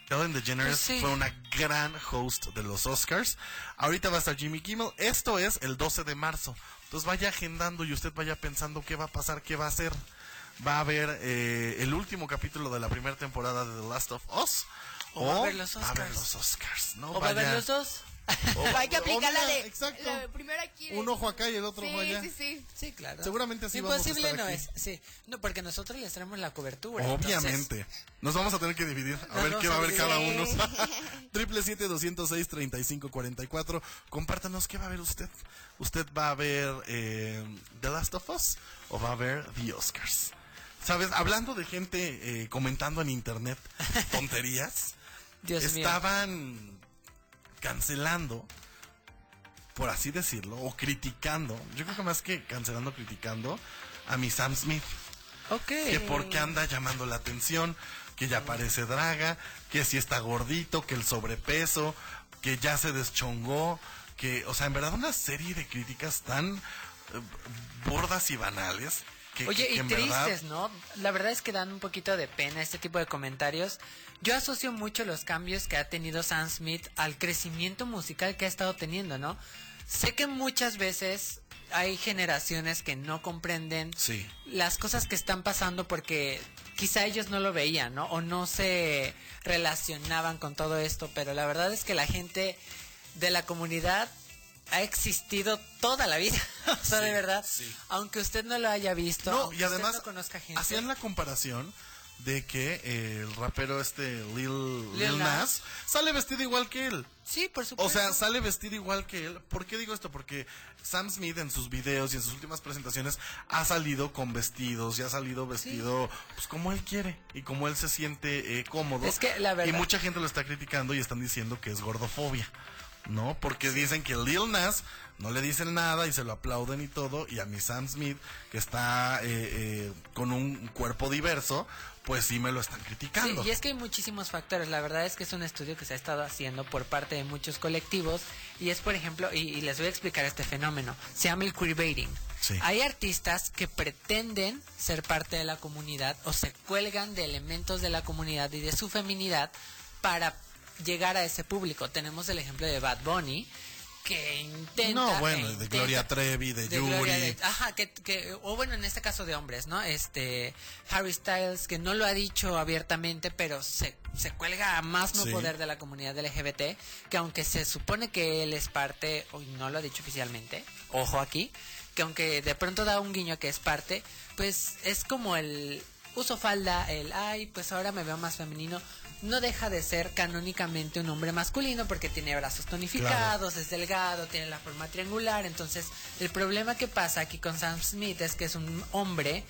Ellen DeGeneres Pues sí. fue una gran host de los Oscars. Ahorita va a estar Jimmy Kimmel. Esto es el 12 de marzo. Entonces vaya agendando y usted vaya pensando qué va a pasar, qué va a hacer. Va a haber eh, el último capítulo de la primera temporada de The Last of Us. O va a haber los va a Oscars. los Oscars, ¿no? ¿O va a Vaya- los dos? O- Hay que aplicar la de. Exacto. la de primero aquí. Un ojo acá y el otro sí, ojo allá. Sí, sí, Sí, claro. Seguramente así vamos a Imposible estar no aquí. es, sí. No, porque nosotros les traemos la cobertura. Obviamente. Nos vamos a tener que dividir. A Nos ver qué va a haber cada uno. Triple siete doscientos seis treinta y cinco cuarenta y cuatro. Compártanos qué va a ver usted. ¿Usted va a ver eh, The Last of Us o va a ver The Oscars? ¿Sabes? Hablando de gente eh, comentando en internet tonterías, Dios mío. Cancelando, por así decirlo, o criticando. Yo creo que más que cancelando, criticando a mi Sam Smith Ok. que por qué anda llamando la atención, que ya parece draga, que si está gordito, que el sobrepeso, que ya se deschongó, que, o sea, en verdad una serie de críticas tan eh, bordas y banales. Que, Oye, que- que y verdad- tristes, ¿no? La verdad es que dan un poquito de pena este tipo de comentarios. Yo asocio mucho los cambios que ha tenido Sam Smith al crecimiento musical que ha estado teniendo, ¿no? Sé que muchas veces hay generaciones que no comprenden Sí. las cosas que están pasando porque quizá ellos no lo veían, ¿no? O no se relacionaban con todo esto, pero la verdad es que la gente de la comunidad ha existido toda la vida, o sea, de verdad, aunque usted no lo haya visto, No, aunque y además usted no conozca gente. hacían la comparación de que eh, el rapero este Lil, Lil Lil Nas. Nas sale vestido igual que él. Sí, por supuesto. O sea, sale vestido igual que él. ¿Por qué digo esto? Porque Sam Smith en sus videos y en sus últimas presentaciones ha salido con vestidos y ha salido vestido pues como él quiere y como él se siente eh, cómodo. Es que la verdad- Y mucha gente lo está criticando y están diciendo que es gordofobia. ¿No? Porque dicen que Lil Nas no le dicen nada y se lo aplauden y todo. Y a mi Sam Smith, que está eh, eh, con un cuerpo diverso, pues sí me lo están Sí, criticando. y es que hay muchísimos factores. La verdad es que es un estudio que se ha estado haciendo por parte de muchos colectivos. Y es, por ejemplo, y, y les voy a explicar este fenómeno. Se llama el queerbaiting. Sí. Hay artistas que pretenden ser parte de la comunidad o se cuelgan de elementos de la comunidad y de su feminidad para llegar a ese público. Tenemos el ejemplo de Bad Bunny que intenta No, bueno, de Gloria Trevi, de, Yuri. Gloria de- ajá, que, que- o bueno, en este caso de hombres, ¿no? Este, Harry Styles, que no lo ha dicho abiertamente, pero se, se cuelga a más no Sí. poder de la comunidad LGBT, que aunque se supone que él es parte, o no lo ha dicho oficialmente, ojo aquí, que aunque de pronto da un guiño que es parte, pues es como el uso falda, el, ay, pues ahora me veo más femenino. No deja de ser canónicamente un hombre masculino porque tiene brazos tonificados, es delgado, tiene la forma triangular. Entonces, el problema que pasa aquí con Sam Smith es que es un hombre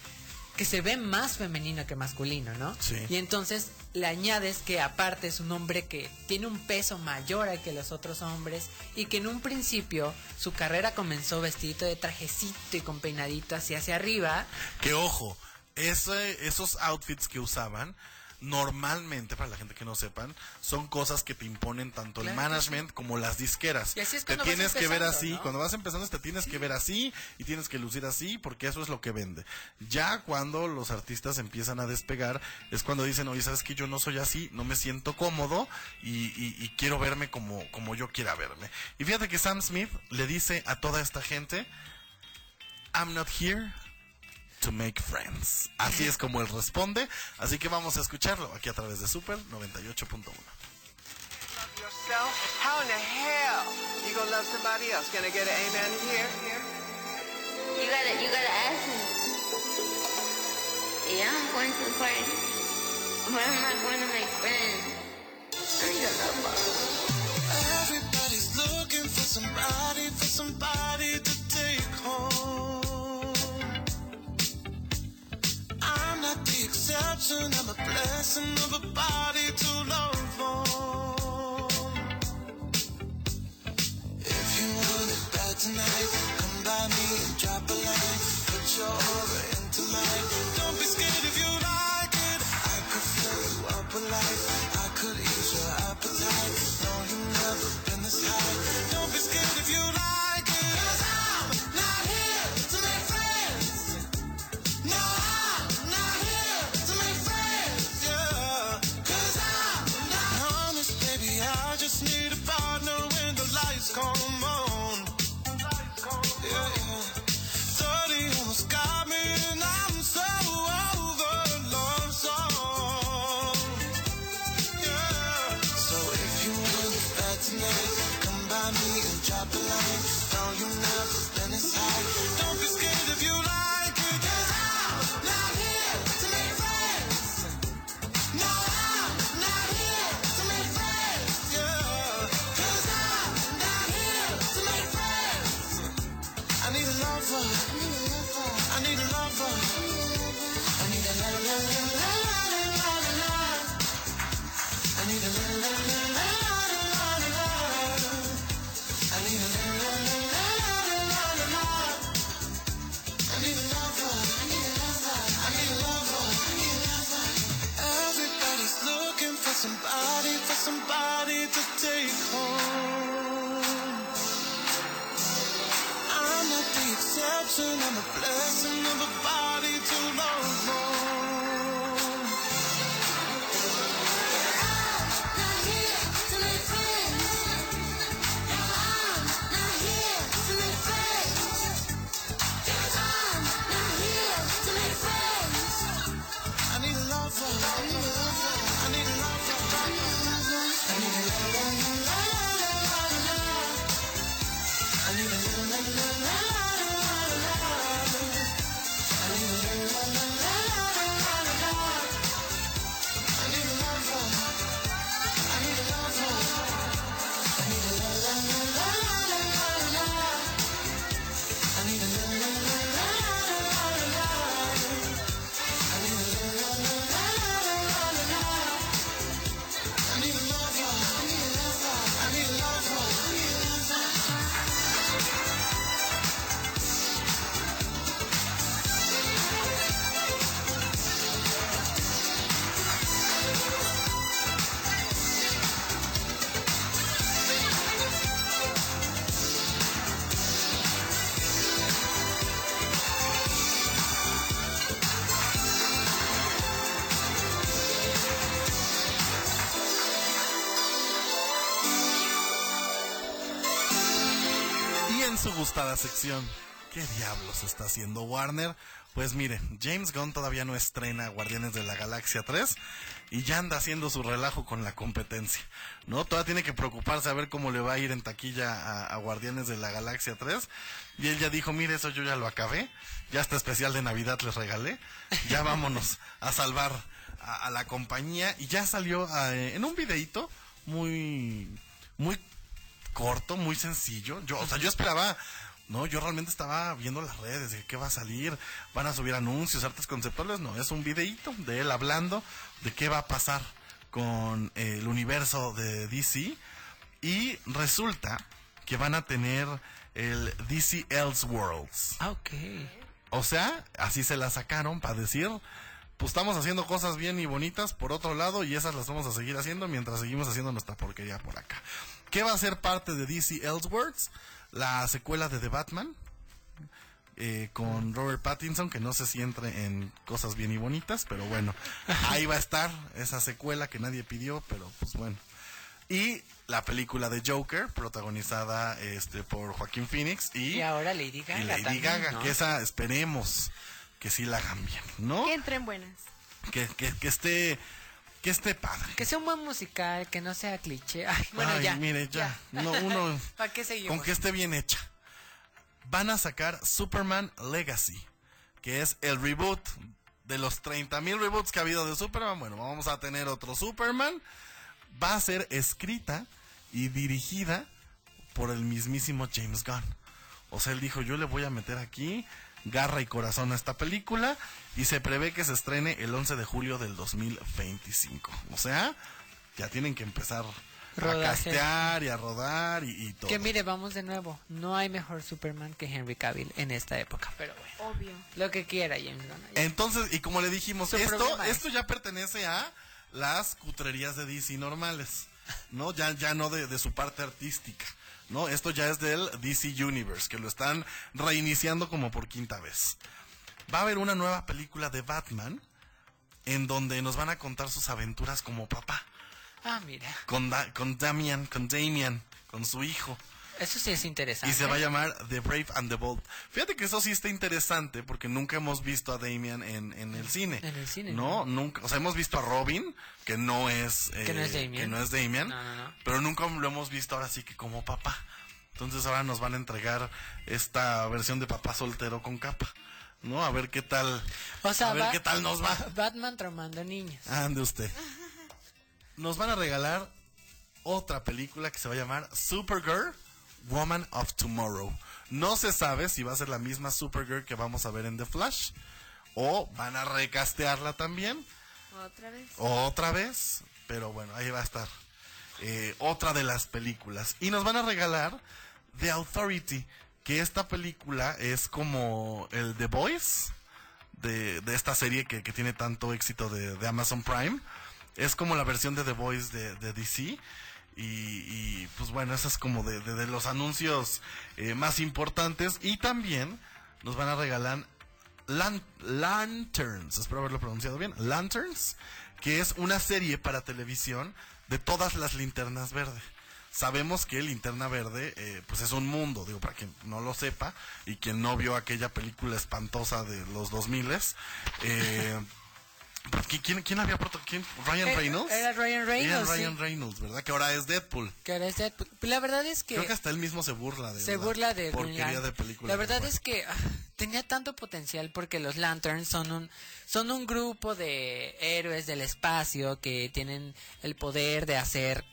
que se ve más femenino que masculino, ¿no? Sí. Y entonces le añades que aparte es un hombre que tiene un peso mayor al que los otros hombres y que en un principio su carrera comenzó vestidito de trajecito y con peinadito así hacia arriba. Que ojo, ese, esos outfits que usaban, normalmente, para la gente que no sepan, son cosas que te imponen tanto el Claro management como las disqueras. Y así es te tienes que ver así, ¿no? cuando vas empezando te tienes que ver así y tienes que lucir así porque eso es lo que vende. Ya cuando los artistas empiezan a despegar es cuando dicen, oye, ¿sabes que Yo no soy así, no me siento cómodo y, y- y quiero verme como, como yo quiera verme. Y fíjate que Sam Smith le dice a toda esta gente, I'm not here to make friends. Así es como él responde. Así que vamos a escucharlo aquí a través de Super 98.1. yourself? How in the hell you gonna love somebody else? Can I get an amen here? You gotta, you gotta ask me. Yeah, I'm going to the party. I'm not going to make friends. I need a lover. Everybody's looking for somebody, for somebody exception, I'm a blessing of a body to love on. If you want it bad tonight, come by me and drop a line. Put your aura into mine. Gustada sección, ¿qué diablos está haciendo Warner? Pues mire, James Gunn todavía no estrena Guardianes de la Galaxia 3 y ya anda haciendo su relajo con la competencia, ¿no? Todavía tiene que preocuparse a ver cómo le va a ir en taquilla a, Guardianes de la Galaxia 3 y él ya dijo, mire, eso yo ya lo acabé, ya está especial de Navidad les regalé, ya vámonos a salvar a, a la compañía. Y ya salió eh, en un videíto muy, muy corto, muy sencillo. Yo, o sea, yo esperaba No, yo realmente estaba viendo las redes de qué va a salir, van a subir anuncios, artes conceptuales, no, es un videíto de él hablando de qué va a pasar con el universo de DC y resulta que van a tener el DC Elseworlds. Ah, ok. O sea, así se la sacaron para decir, pues estamos haciendo cosas bien y bonitas por otro lado y esas las vamos a seguir haciendo mientras seguimos haciendo nuestra porquería por acá. ¿Qué va a ser parte de DC Elseworlds? La secuela de The Batman. eh, con Robert Pattinson, que no sé si entre en cosas bien y bonitas, pero bueno, ahí va a estar esa secuela que nadie pidió, pero pues bueno. Y la película de Joker, protagonizada este por Joaquín Phoenix y, Y ahora Lady Gaga. y Lady también, Gaga, ¿no? que esa esperemos que sí la hagan bien, ¿no? Que entren buenas. Que, que, que esté que esté padre. Que sea un buen musical, que no sea cliché. Ay, bueno, Ay, ya. mire, ya. No, uno ¿Para qué seguimos? con que esté bien hecha. Van a sacar Superman Legacy, que es el reboot de los 30.000 reboots que ha habido de Superman. Bueno, vamos a tener otro Superman. Va a ser escrita y dirigida por el mismísimo James Gunn. O sea, él dijo, yo le voy a meter aquí garra y corazón a esta película y se prevé que se estrene el 11 de julio del 2025. O sea, ya tienen que empezar a castear y a rodar y, y todo. Que mire, vamos de nuevo. No hay mejor Superman que Henry Cavill en esta época. Pero bueno, Obvio. lo que quiera, James Gunn. Entonces, y como le dijimos, Su esto, es- esto ya pertenece a las cutrerías de DC normales, ¿no? Ya, ya no de, de su parte artística, ¿no? Esto ya es del DC Universe, que lo están reiniciando como por quinta vez. Va a haber una nueva película de Batman en donde nos van a contar sus aventuras como papá, Ah, mira. con, Da- con Damian, con Damian, con su hijo. Eso sí es interesante. Y se va a llamar The Brave and the Bold. Fíjate que eso sí está interesante porque nunca hemos visto a Damian en, en el cine. En el cine, No, nunca. O sea, hemos visto a Robin, que no es... Que no es eh, Damian. que no es Damian, No, no, no. Pero nunca lo hemos visto ahora sí que como papá. Entonces ahora nos van a entregar esta versión de papá soltero con capa. ¿No? A ver qué tal... O sea, a ver qué tal nos va. Batman traumando niños. Ande usted. Nos van a regalar otra película que se va a llamar Supergirl, Woman of Tomorrow. No se sabe si va a ser la misma Supergirl que vamos a ver en The Flash o van a recastearla también Otra vez. otra vez, pero bueno, ahí va a estar. Eh, otra de las películas. Y nos van a regalar The Authority, que esta película es como el The Boys, de, de esta serie que, que tiene tanto éxito de, de Amazon Prime. Es como la versión de The Boys de, de DC. Y, y, pues bueno, eso es como de, los anuncios eh, más importantes. Y también nos van a regalar Lan- Lanterns, espero haberlo pronunciado bien, Lanterns, que es una serie para televisión de todas las linternas verde. Sabemos que Linterna Verde, eh, pues es un mundo, digo, para quien no lo sepa y quien no vio aquella película espantosa de los 2000 eh, pues, ¿qui- ¿quién, ¿quién había quién? ¿Ryan Era- Reynolds? era Ryan Reynolds, Era Ryan sí. Reynolds, ¿verdad? Que ahora es Deadpool. Que ahora es Deadpool. La verdad es que... Creo que hasta él mismo se burla de se la burla de porquería de película. La verdad es que ah, tenía tanto potencial porque los Lanterns son un son un grupo de héroes del espacio que tienen el poder de hacer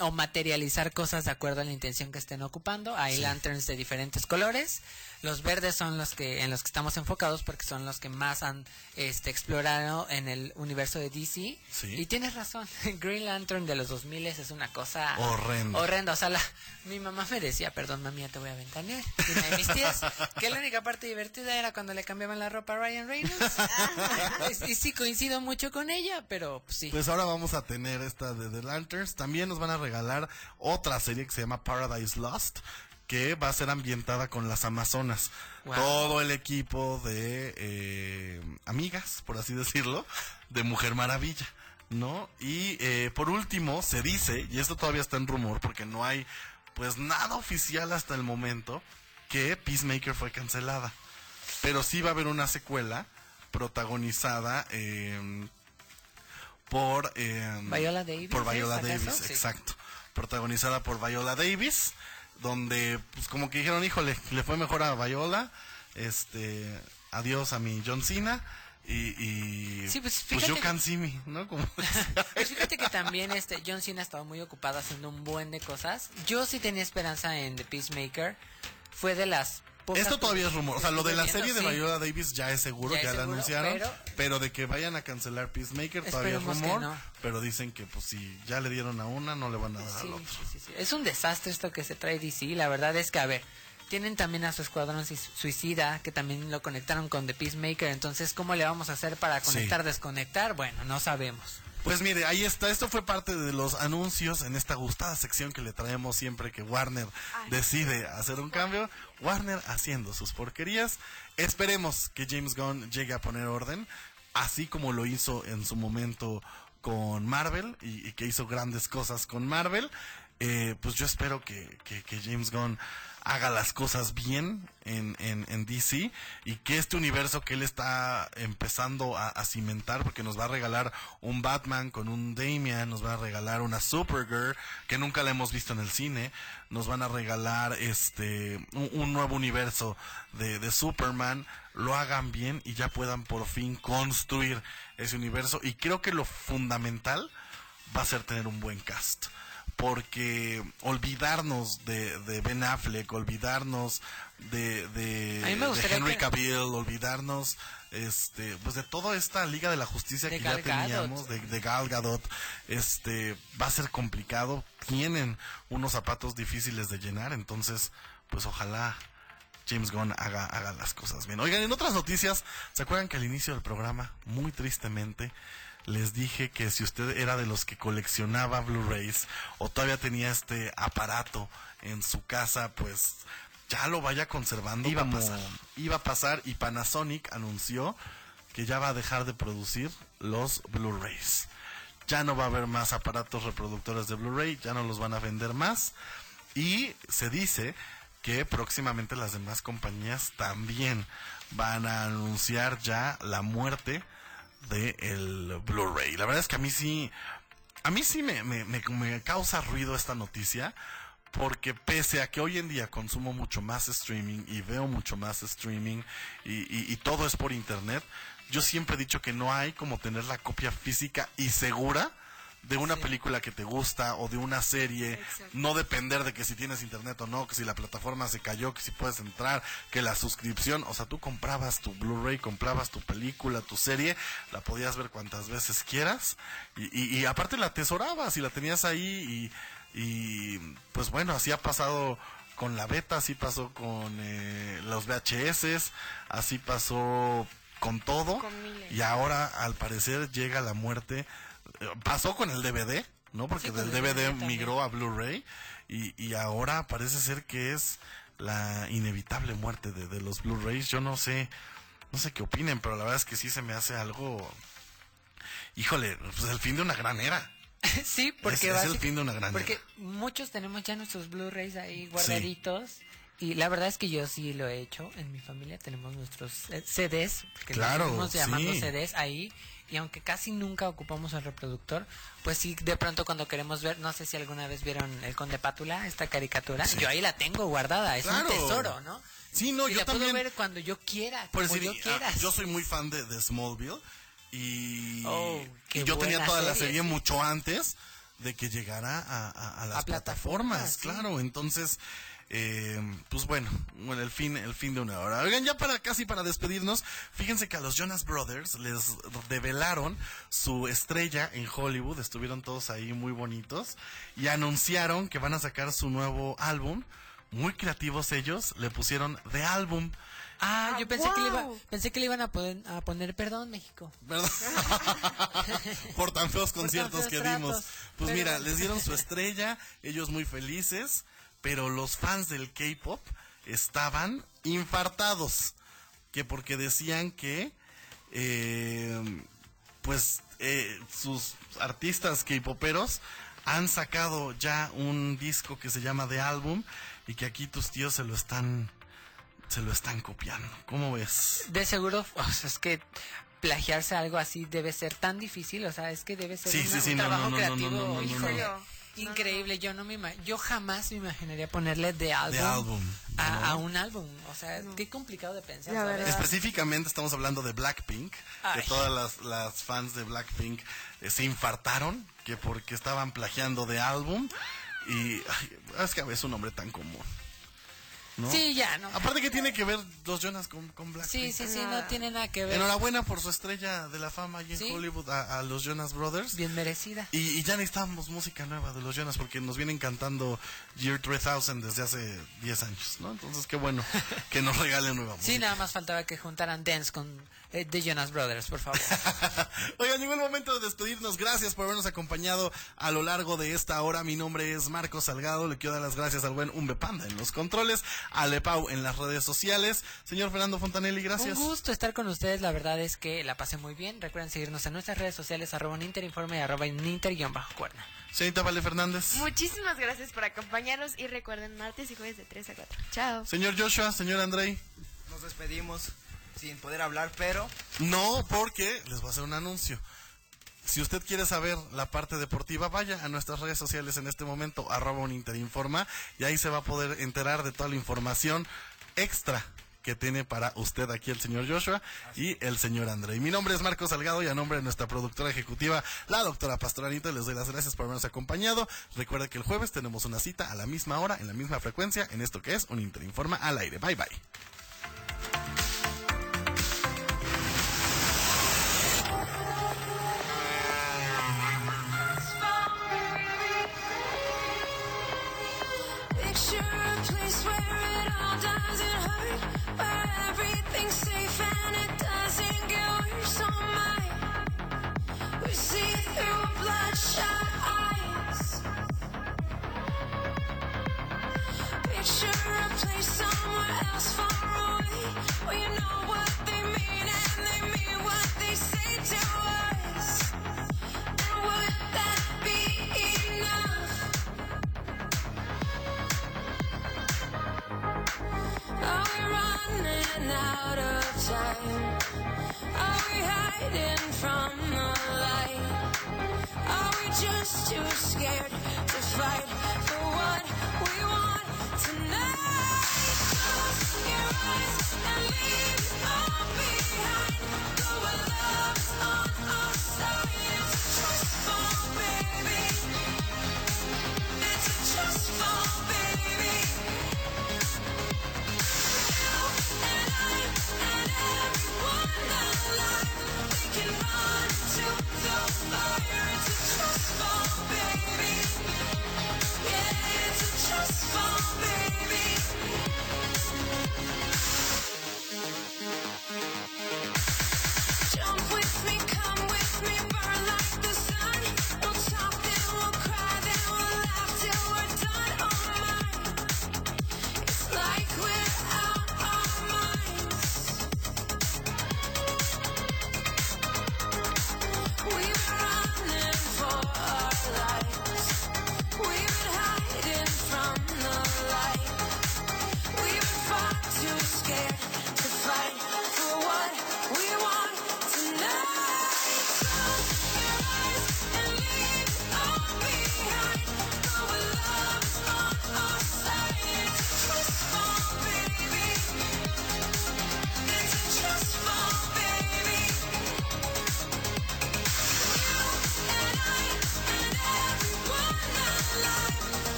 o materializar cosas de acuerdo a la intención que estén ocupando. Hay Sí. lanterns de diferentes colores. Los verdes son los que en los que estamos enfocados porque son los que más han este explorado en el universo de DC. Sí. Y tienes razón, Green Lantern de los 2000 es una cosa Horrenda. horrenda. O sea, la- mi mamá me decía, perdón, mami, ya te voy a ventanear. Y una de mis tías, que la única parte divertida era cuando le cambiaban la ropa a Ryan Reynolds. y, y sí, coincido mucho con ella, pero pues, sí. Pues ahora vamos a tener esta de The Lanterns. También nos van a regalar otra serie que se llama Paradise Lost, que va a ser ambientada con las Amazonas. Wow. Todo el equipo de eh, amigas, por así decirlo, de Mujer Maravilla. ¿No? Y eh, por último, se dice, y esto todavía está en rumor porque no hay pues nada oficial hasta el momento, que Peacemaker fue cancelada. Pero sí va a haber una secuela protagonizada eh, por Viola Davis, por Viola. Davis, exacto protagonizada por Viola Davis donde pues como que dijeron híjole le fue mejor a Viola este adiós a mi John Cena y, y Sí, pues, pues fíjate que- can see me no como Pues fíjate que también este John Cena ha estado muy ocupado haciendo un buen de cosas. Yo sí tenía esperanza en The Peacemaker. fue de las pocas Esto todavía es rumor. O sea, lo de la serie de sí. Viola Davis ya es seguro, Ya ya, es la seguro, anunciaron. Pero... pero- de que vayan a cancelar Peacemaker todavía es rumor. no. Pero dicen que, pues, si ya le dieron a una, no le van a dar Sí, al otro. sí, sí, sí. Es un desastre esto que se trae DC. La verdad es que, a ver, tienen también a su escuadrón Sui- suicida, que también lo conectaron con The Peacemaker. Entonces, ¿cómo le vamos a hacer para conectar, desconectar? Bueno, no sabemos. Pues mire, ahí está. Esto fue parte de los anuncios en esta gustada sección que le traemos siempre que Warner decide hacer un cambio. Warner haciendo sus porquerías. Esperemos que James Gunn llegue a poner orden, así como lo hizo en su momento con Marvel y, y que hizo grandes cosas con Marvel. Eh, pues yo espero que, que- que James Gunn haga las cosas bien en, en, en DC y que este universo que él está empezando a, cimentar, porque nos va a regalar un Batman con un Damian, nos va a regalar una Supergirl que nunca la hemos visto en el cine, nos van a regalar este un, un nuevo universo de, de Superman, lo hagan bien y ya puedan por fin construir ese universo. Y creo que lo fundamental va a ser tener un buen cast porque olvidarnos de, de Ben Affleck, olvidarnos de, de, Henry que- Cavill, olvidarnos este pues de toda esta Liga de la Justicia De que ya Gal teníamos, de, de Gal Gadot, este va a ser complicado, tienen unos zapatos difíciles de llenar, entonces pues ojalá James Gunn haga, haga las cosas bien. Oigan, en otras noticias, ¿se acuerdan que al inicio del programa, muy tristemente, les dije que si usted era de los que coleccionaba Blu-rays o todavía tenía este aparato en su casa, pues ya lo vaya conservando. Iba a pasar. Iba a pasar y Panasonic anunció que ya va a dejar de producir los Blu-rays. Ya no va a haber más aparatos reproductores de Blu-ray, ya no los van a vender más. Y se dice que próximamente las demás compañías también van a anunciar ya la muerte de el Blu-ray. La verdad es que a mí sí, a mí sí me, me, me- me causa ruido esta noticia. Porque pese a que hoy en día consumo mucho más streaming y veo mucho más streaming y- y todo es por internet, yo siempre he dicho que no hay como tener la copia física y segura de una película que te gusta o de una serie, no depender de que si tienes internet o no, que si la plataforma se cayó, que si puedes entrar, que la suscripción, o sea, tú comprabas tu Blu-ray, comprabas tu película, tu serie, la podías ver cuantas veces quieras y, y- y aparte la atesorabas y la tenías ahí y, y, pues bueno, así ha pasado con la beta, así pasó con eh, los VHS, así pasó con todo y ahora al parecer llega la muerte pasó con el DVD, ¿no? Porque Sí, del el DVD migró a Blu-ray y, y ahora parece ser que es la inevitable muerte de, de los Blu-rays. Yo no sé, no sé qué opinen, pero la verdad es que sí se me hace algo, híjole, pues el fin de una gran era. sí, porque es, es el fin de una gran Porque era. muchos tenemos ya nuestros Blu-rays ahí guardaditos. Y la verdad es que yo sí lo he hecho. En mi familia tenemos nuestros eh, CDs, que Claro, los sí. CDs ahí. Y aunque casi nunca ocupamos el reproductor, pues sí, de pronto cuando queremos ver, no sé si alguna vez vieron El Conde Pátula, esta caricatura, Sí. yo ahí la tengo guardada, es Claro. un tesoro, ¿no? Sí, no, y yo la también. puedo ver cuando yo quiera, decir, yo quiera. ah, yo soy muy fan de, de Smallville y, Oh, y yo tenía toda la serie, mucho antes de que llegara a, a- a las A plataformas, plataformas, sí. claro. Entonces, eh, pues bueno, bueno, el fin, el fin de una hora. Oigan, ya para casi para despedirnos, fíjense que a los Jonas Brothers les develaron su estrella en Hollywood, estuvieron todos ahí muy bonitos y anunciaron que van a sacar su nuevo álbum. Muy creativos ellos, le pusieron The Album. Ah, yo pensé que le iba, pensé que le iban a, poder, a poner perdón México. ¿Verdad? Por tan feos tan conciertos feos que tratos. dimos. Pues Pero- mira, les dieron su estrella, ellos muy felices, pero los fans del K-pop estaban infartados. Que porque decían que, eh, pues, eh, sus artistas K-poperos han sacado ya un disco que se llama The Album y que aquí tus tíos se lo están, se lo están copiando. ¿Cómo ves? De seguro, o sea, es que plagiarse algo así debe ser tan difícil, o sea, es que debe ser Sí, una- sí, sí, un no, trabajo no, no, no, creativo, no, no, increíble. Yo no me yo jamás me imaginaría ponerle de álbum, álbum, a, ¿no? a un álbum, o sea, qué complicado de pensar. La ¿sabes? verdad. Específicamente estamos hablando de Blackpink, que todas las, las fans de Blackpink eh, se infartaron, que porque estaban plagiando de álbum, y ay, es que es un nombre tan común. ¿No? Sí, ya, ¿no? Aparte que tiene que ver los Jonas con, con Blackpink. Sí, sí, sí, no tiene nada que ver. Enhorabuena por su estrella de la fama allí en Sí. Hollywood a, a los Jonas Brothers. Bien merecida. Y, y ya necesitamos música nueva de los Jonas porque nos vienen cantando Year 3000 desde hace 10 años, ¿no? Entonces qué bueno que nos regalen nueva música. Sí, nada más faltaba que juntaran Dance con eh, The Jonas Brothers, por favor. Oigan, llegó el momento de despedirnos. Gracias por habernos acompañado a lo largo de esta hora. Mi nombre es Marco Salgado. Le quiero dar las gracias al buen Umbe Panda en los controles, a Lepau en las redes sociales. Señor Fernando Fontanelli, gracias. Un gusto estar con ustedes, la verdad es que la pasé muy bien. Recuerden seguirnos en nuestras redes sociales, arroba Ninterinforme y arroba Ninter-cuerna. Señorita Vale Fernández. Muchísimas gracias por acompañarnos y recuerden martes y jueves de 3 a 4. Chao. Señor Joshua, señor Andrei. Nos despedimos sin poder hablar, pero No, porque les voy a hacer un anuncio. Si usted quiere saber la parte deportiva, vaya a nuestras redes sociales en este momento, arroba un Interinforma, y ahí se va a poder enterar de toda la información extra que tiene para usted aquí el señor Joshua y el señor André. Mi nombre es Marco Salgado y a nombre de nuestra productora ejecutiva, la doctora Pastoranito, les doy las gracias por habernos acompañado. Recuerda que el jueves tenemos una cita a la misma hora, en la misma frecuencia, en esto que es un Interinforma al aire. Bye bye.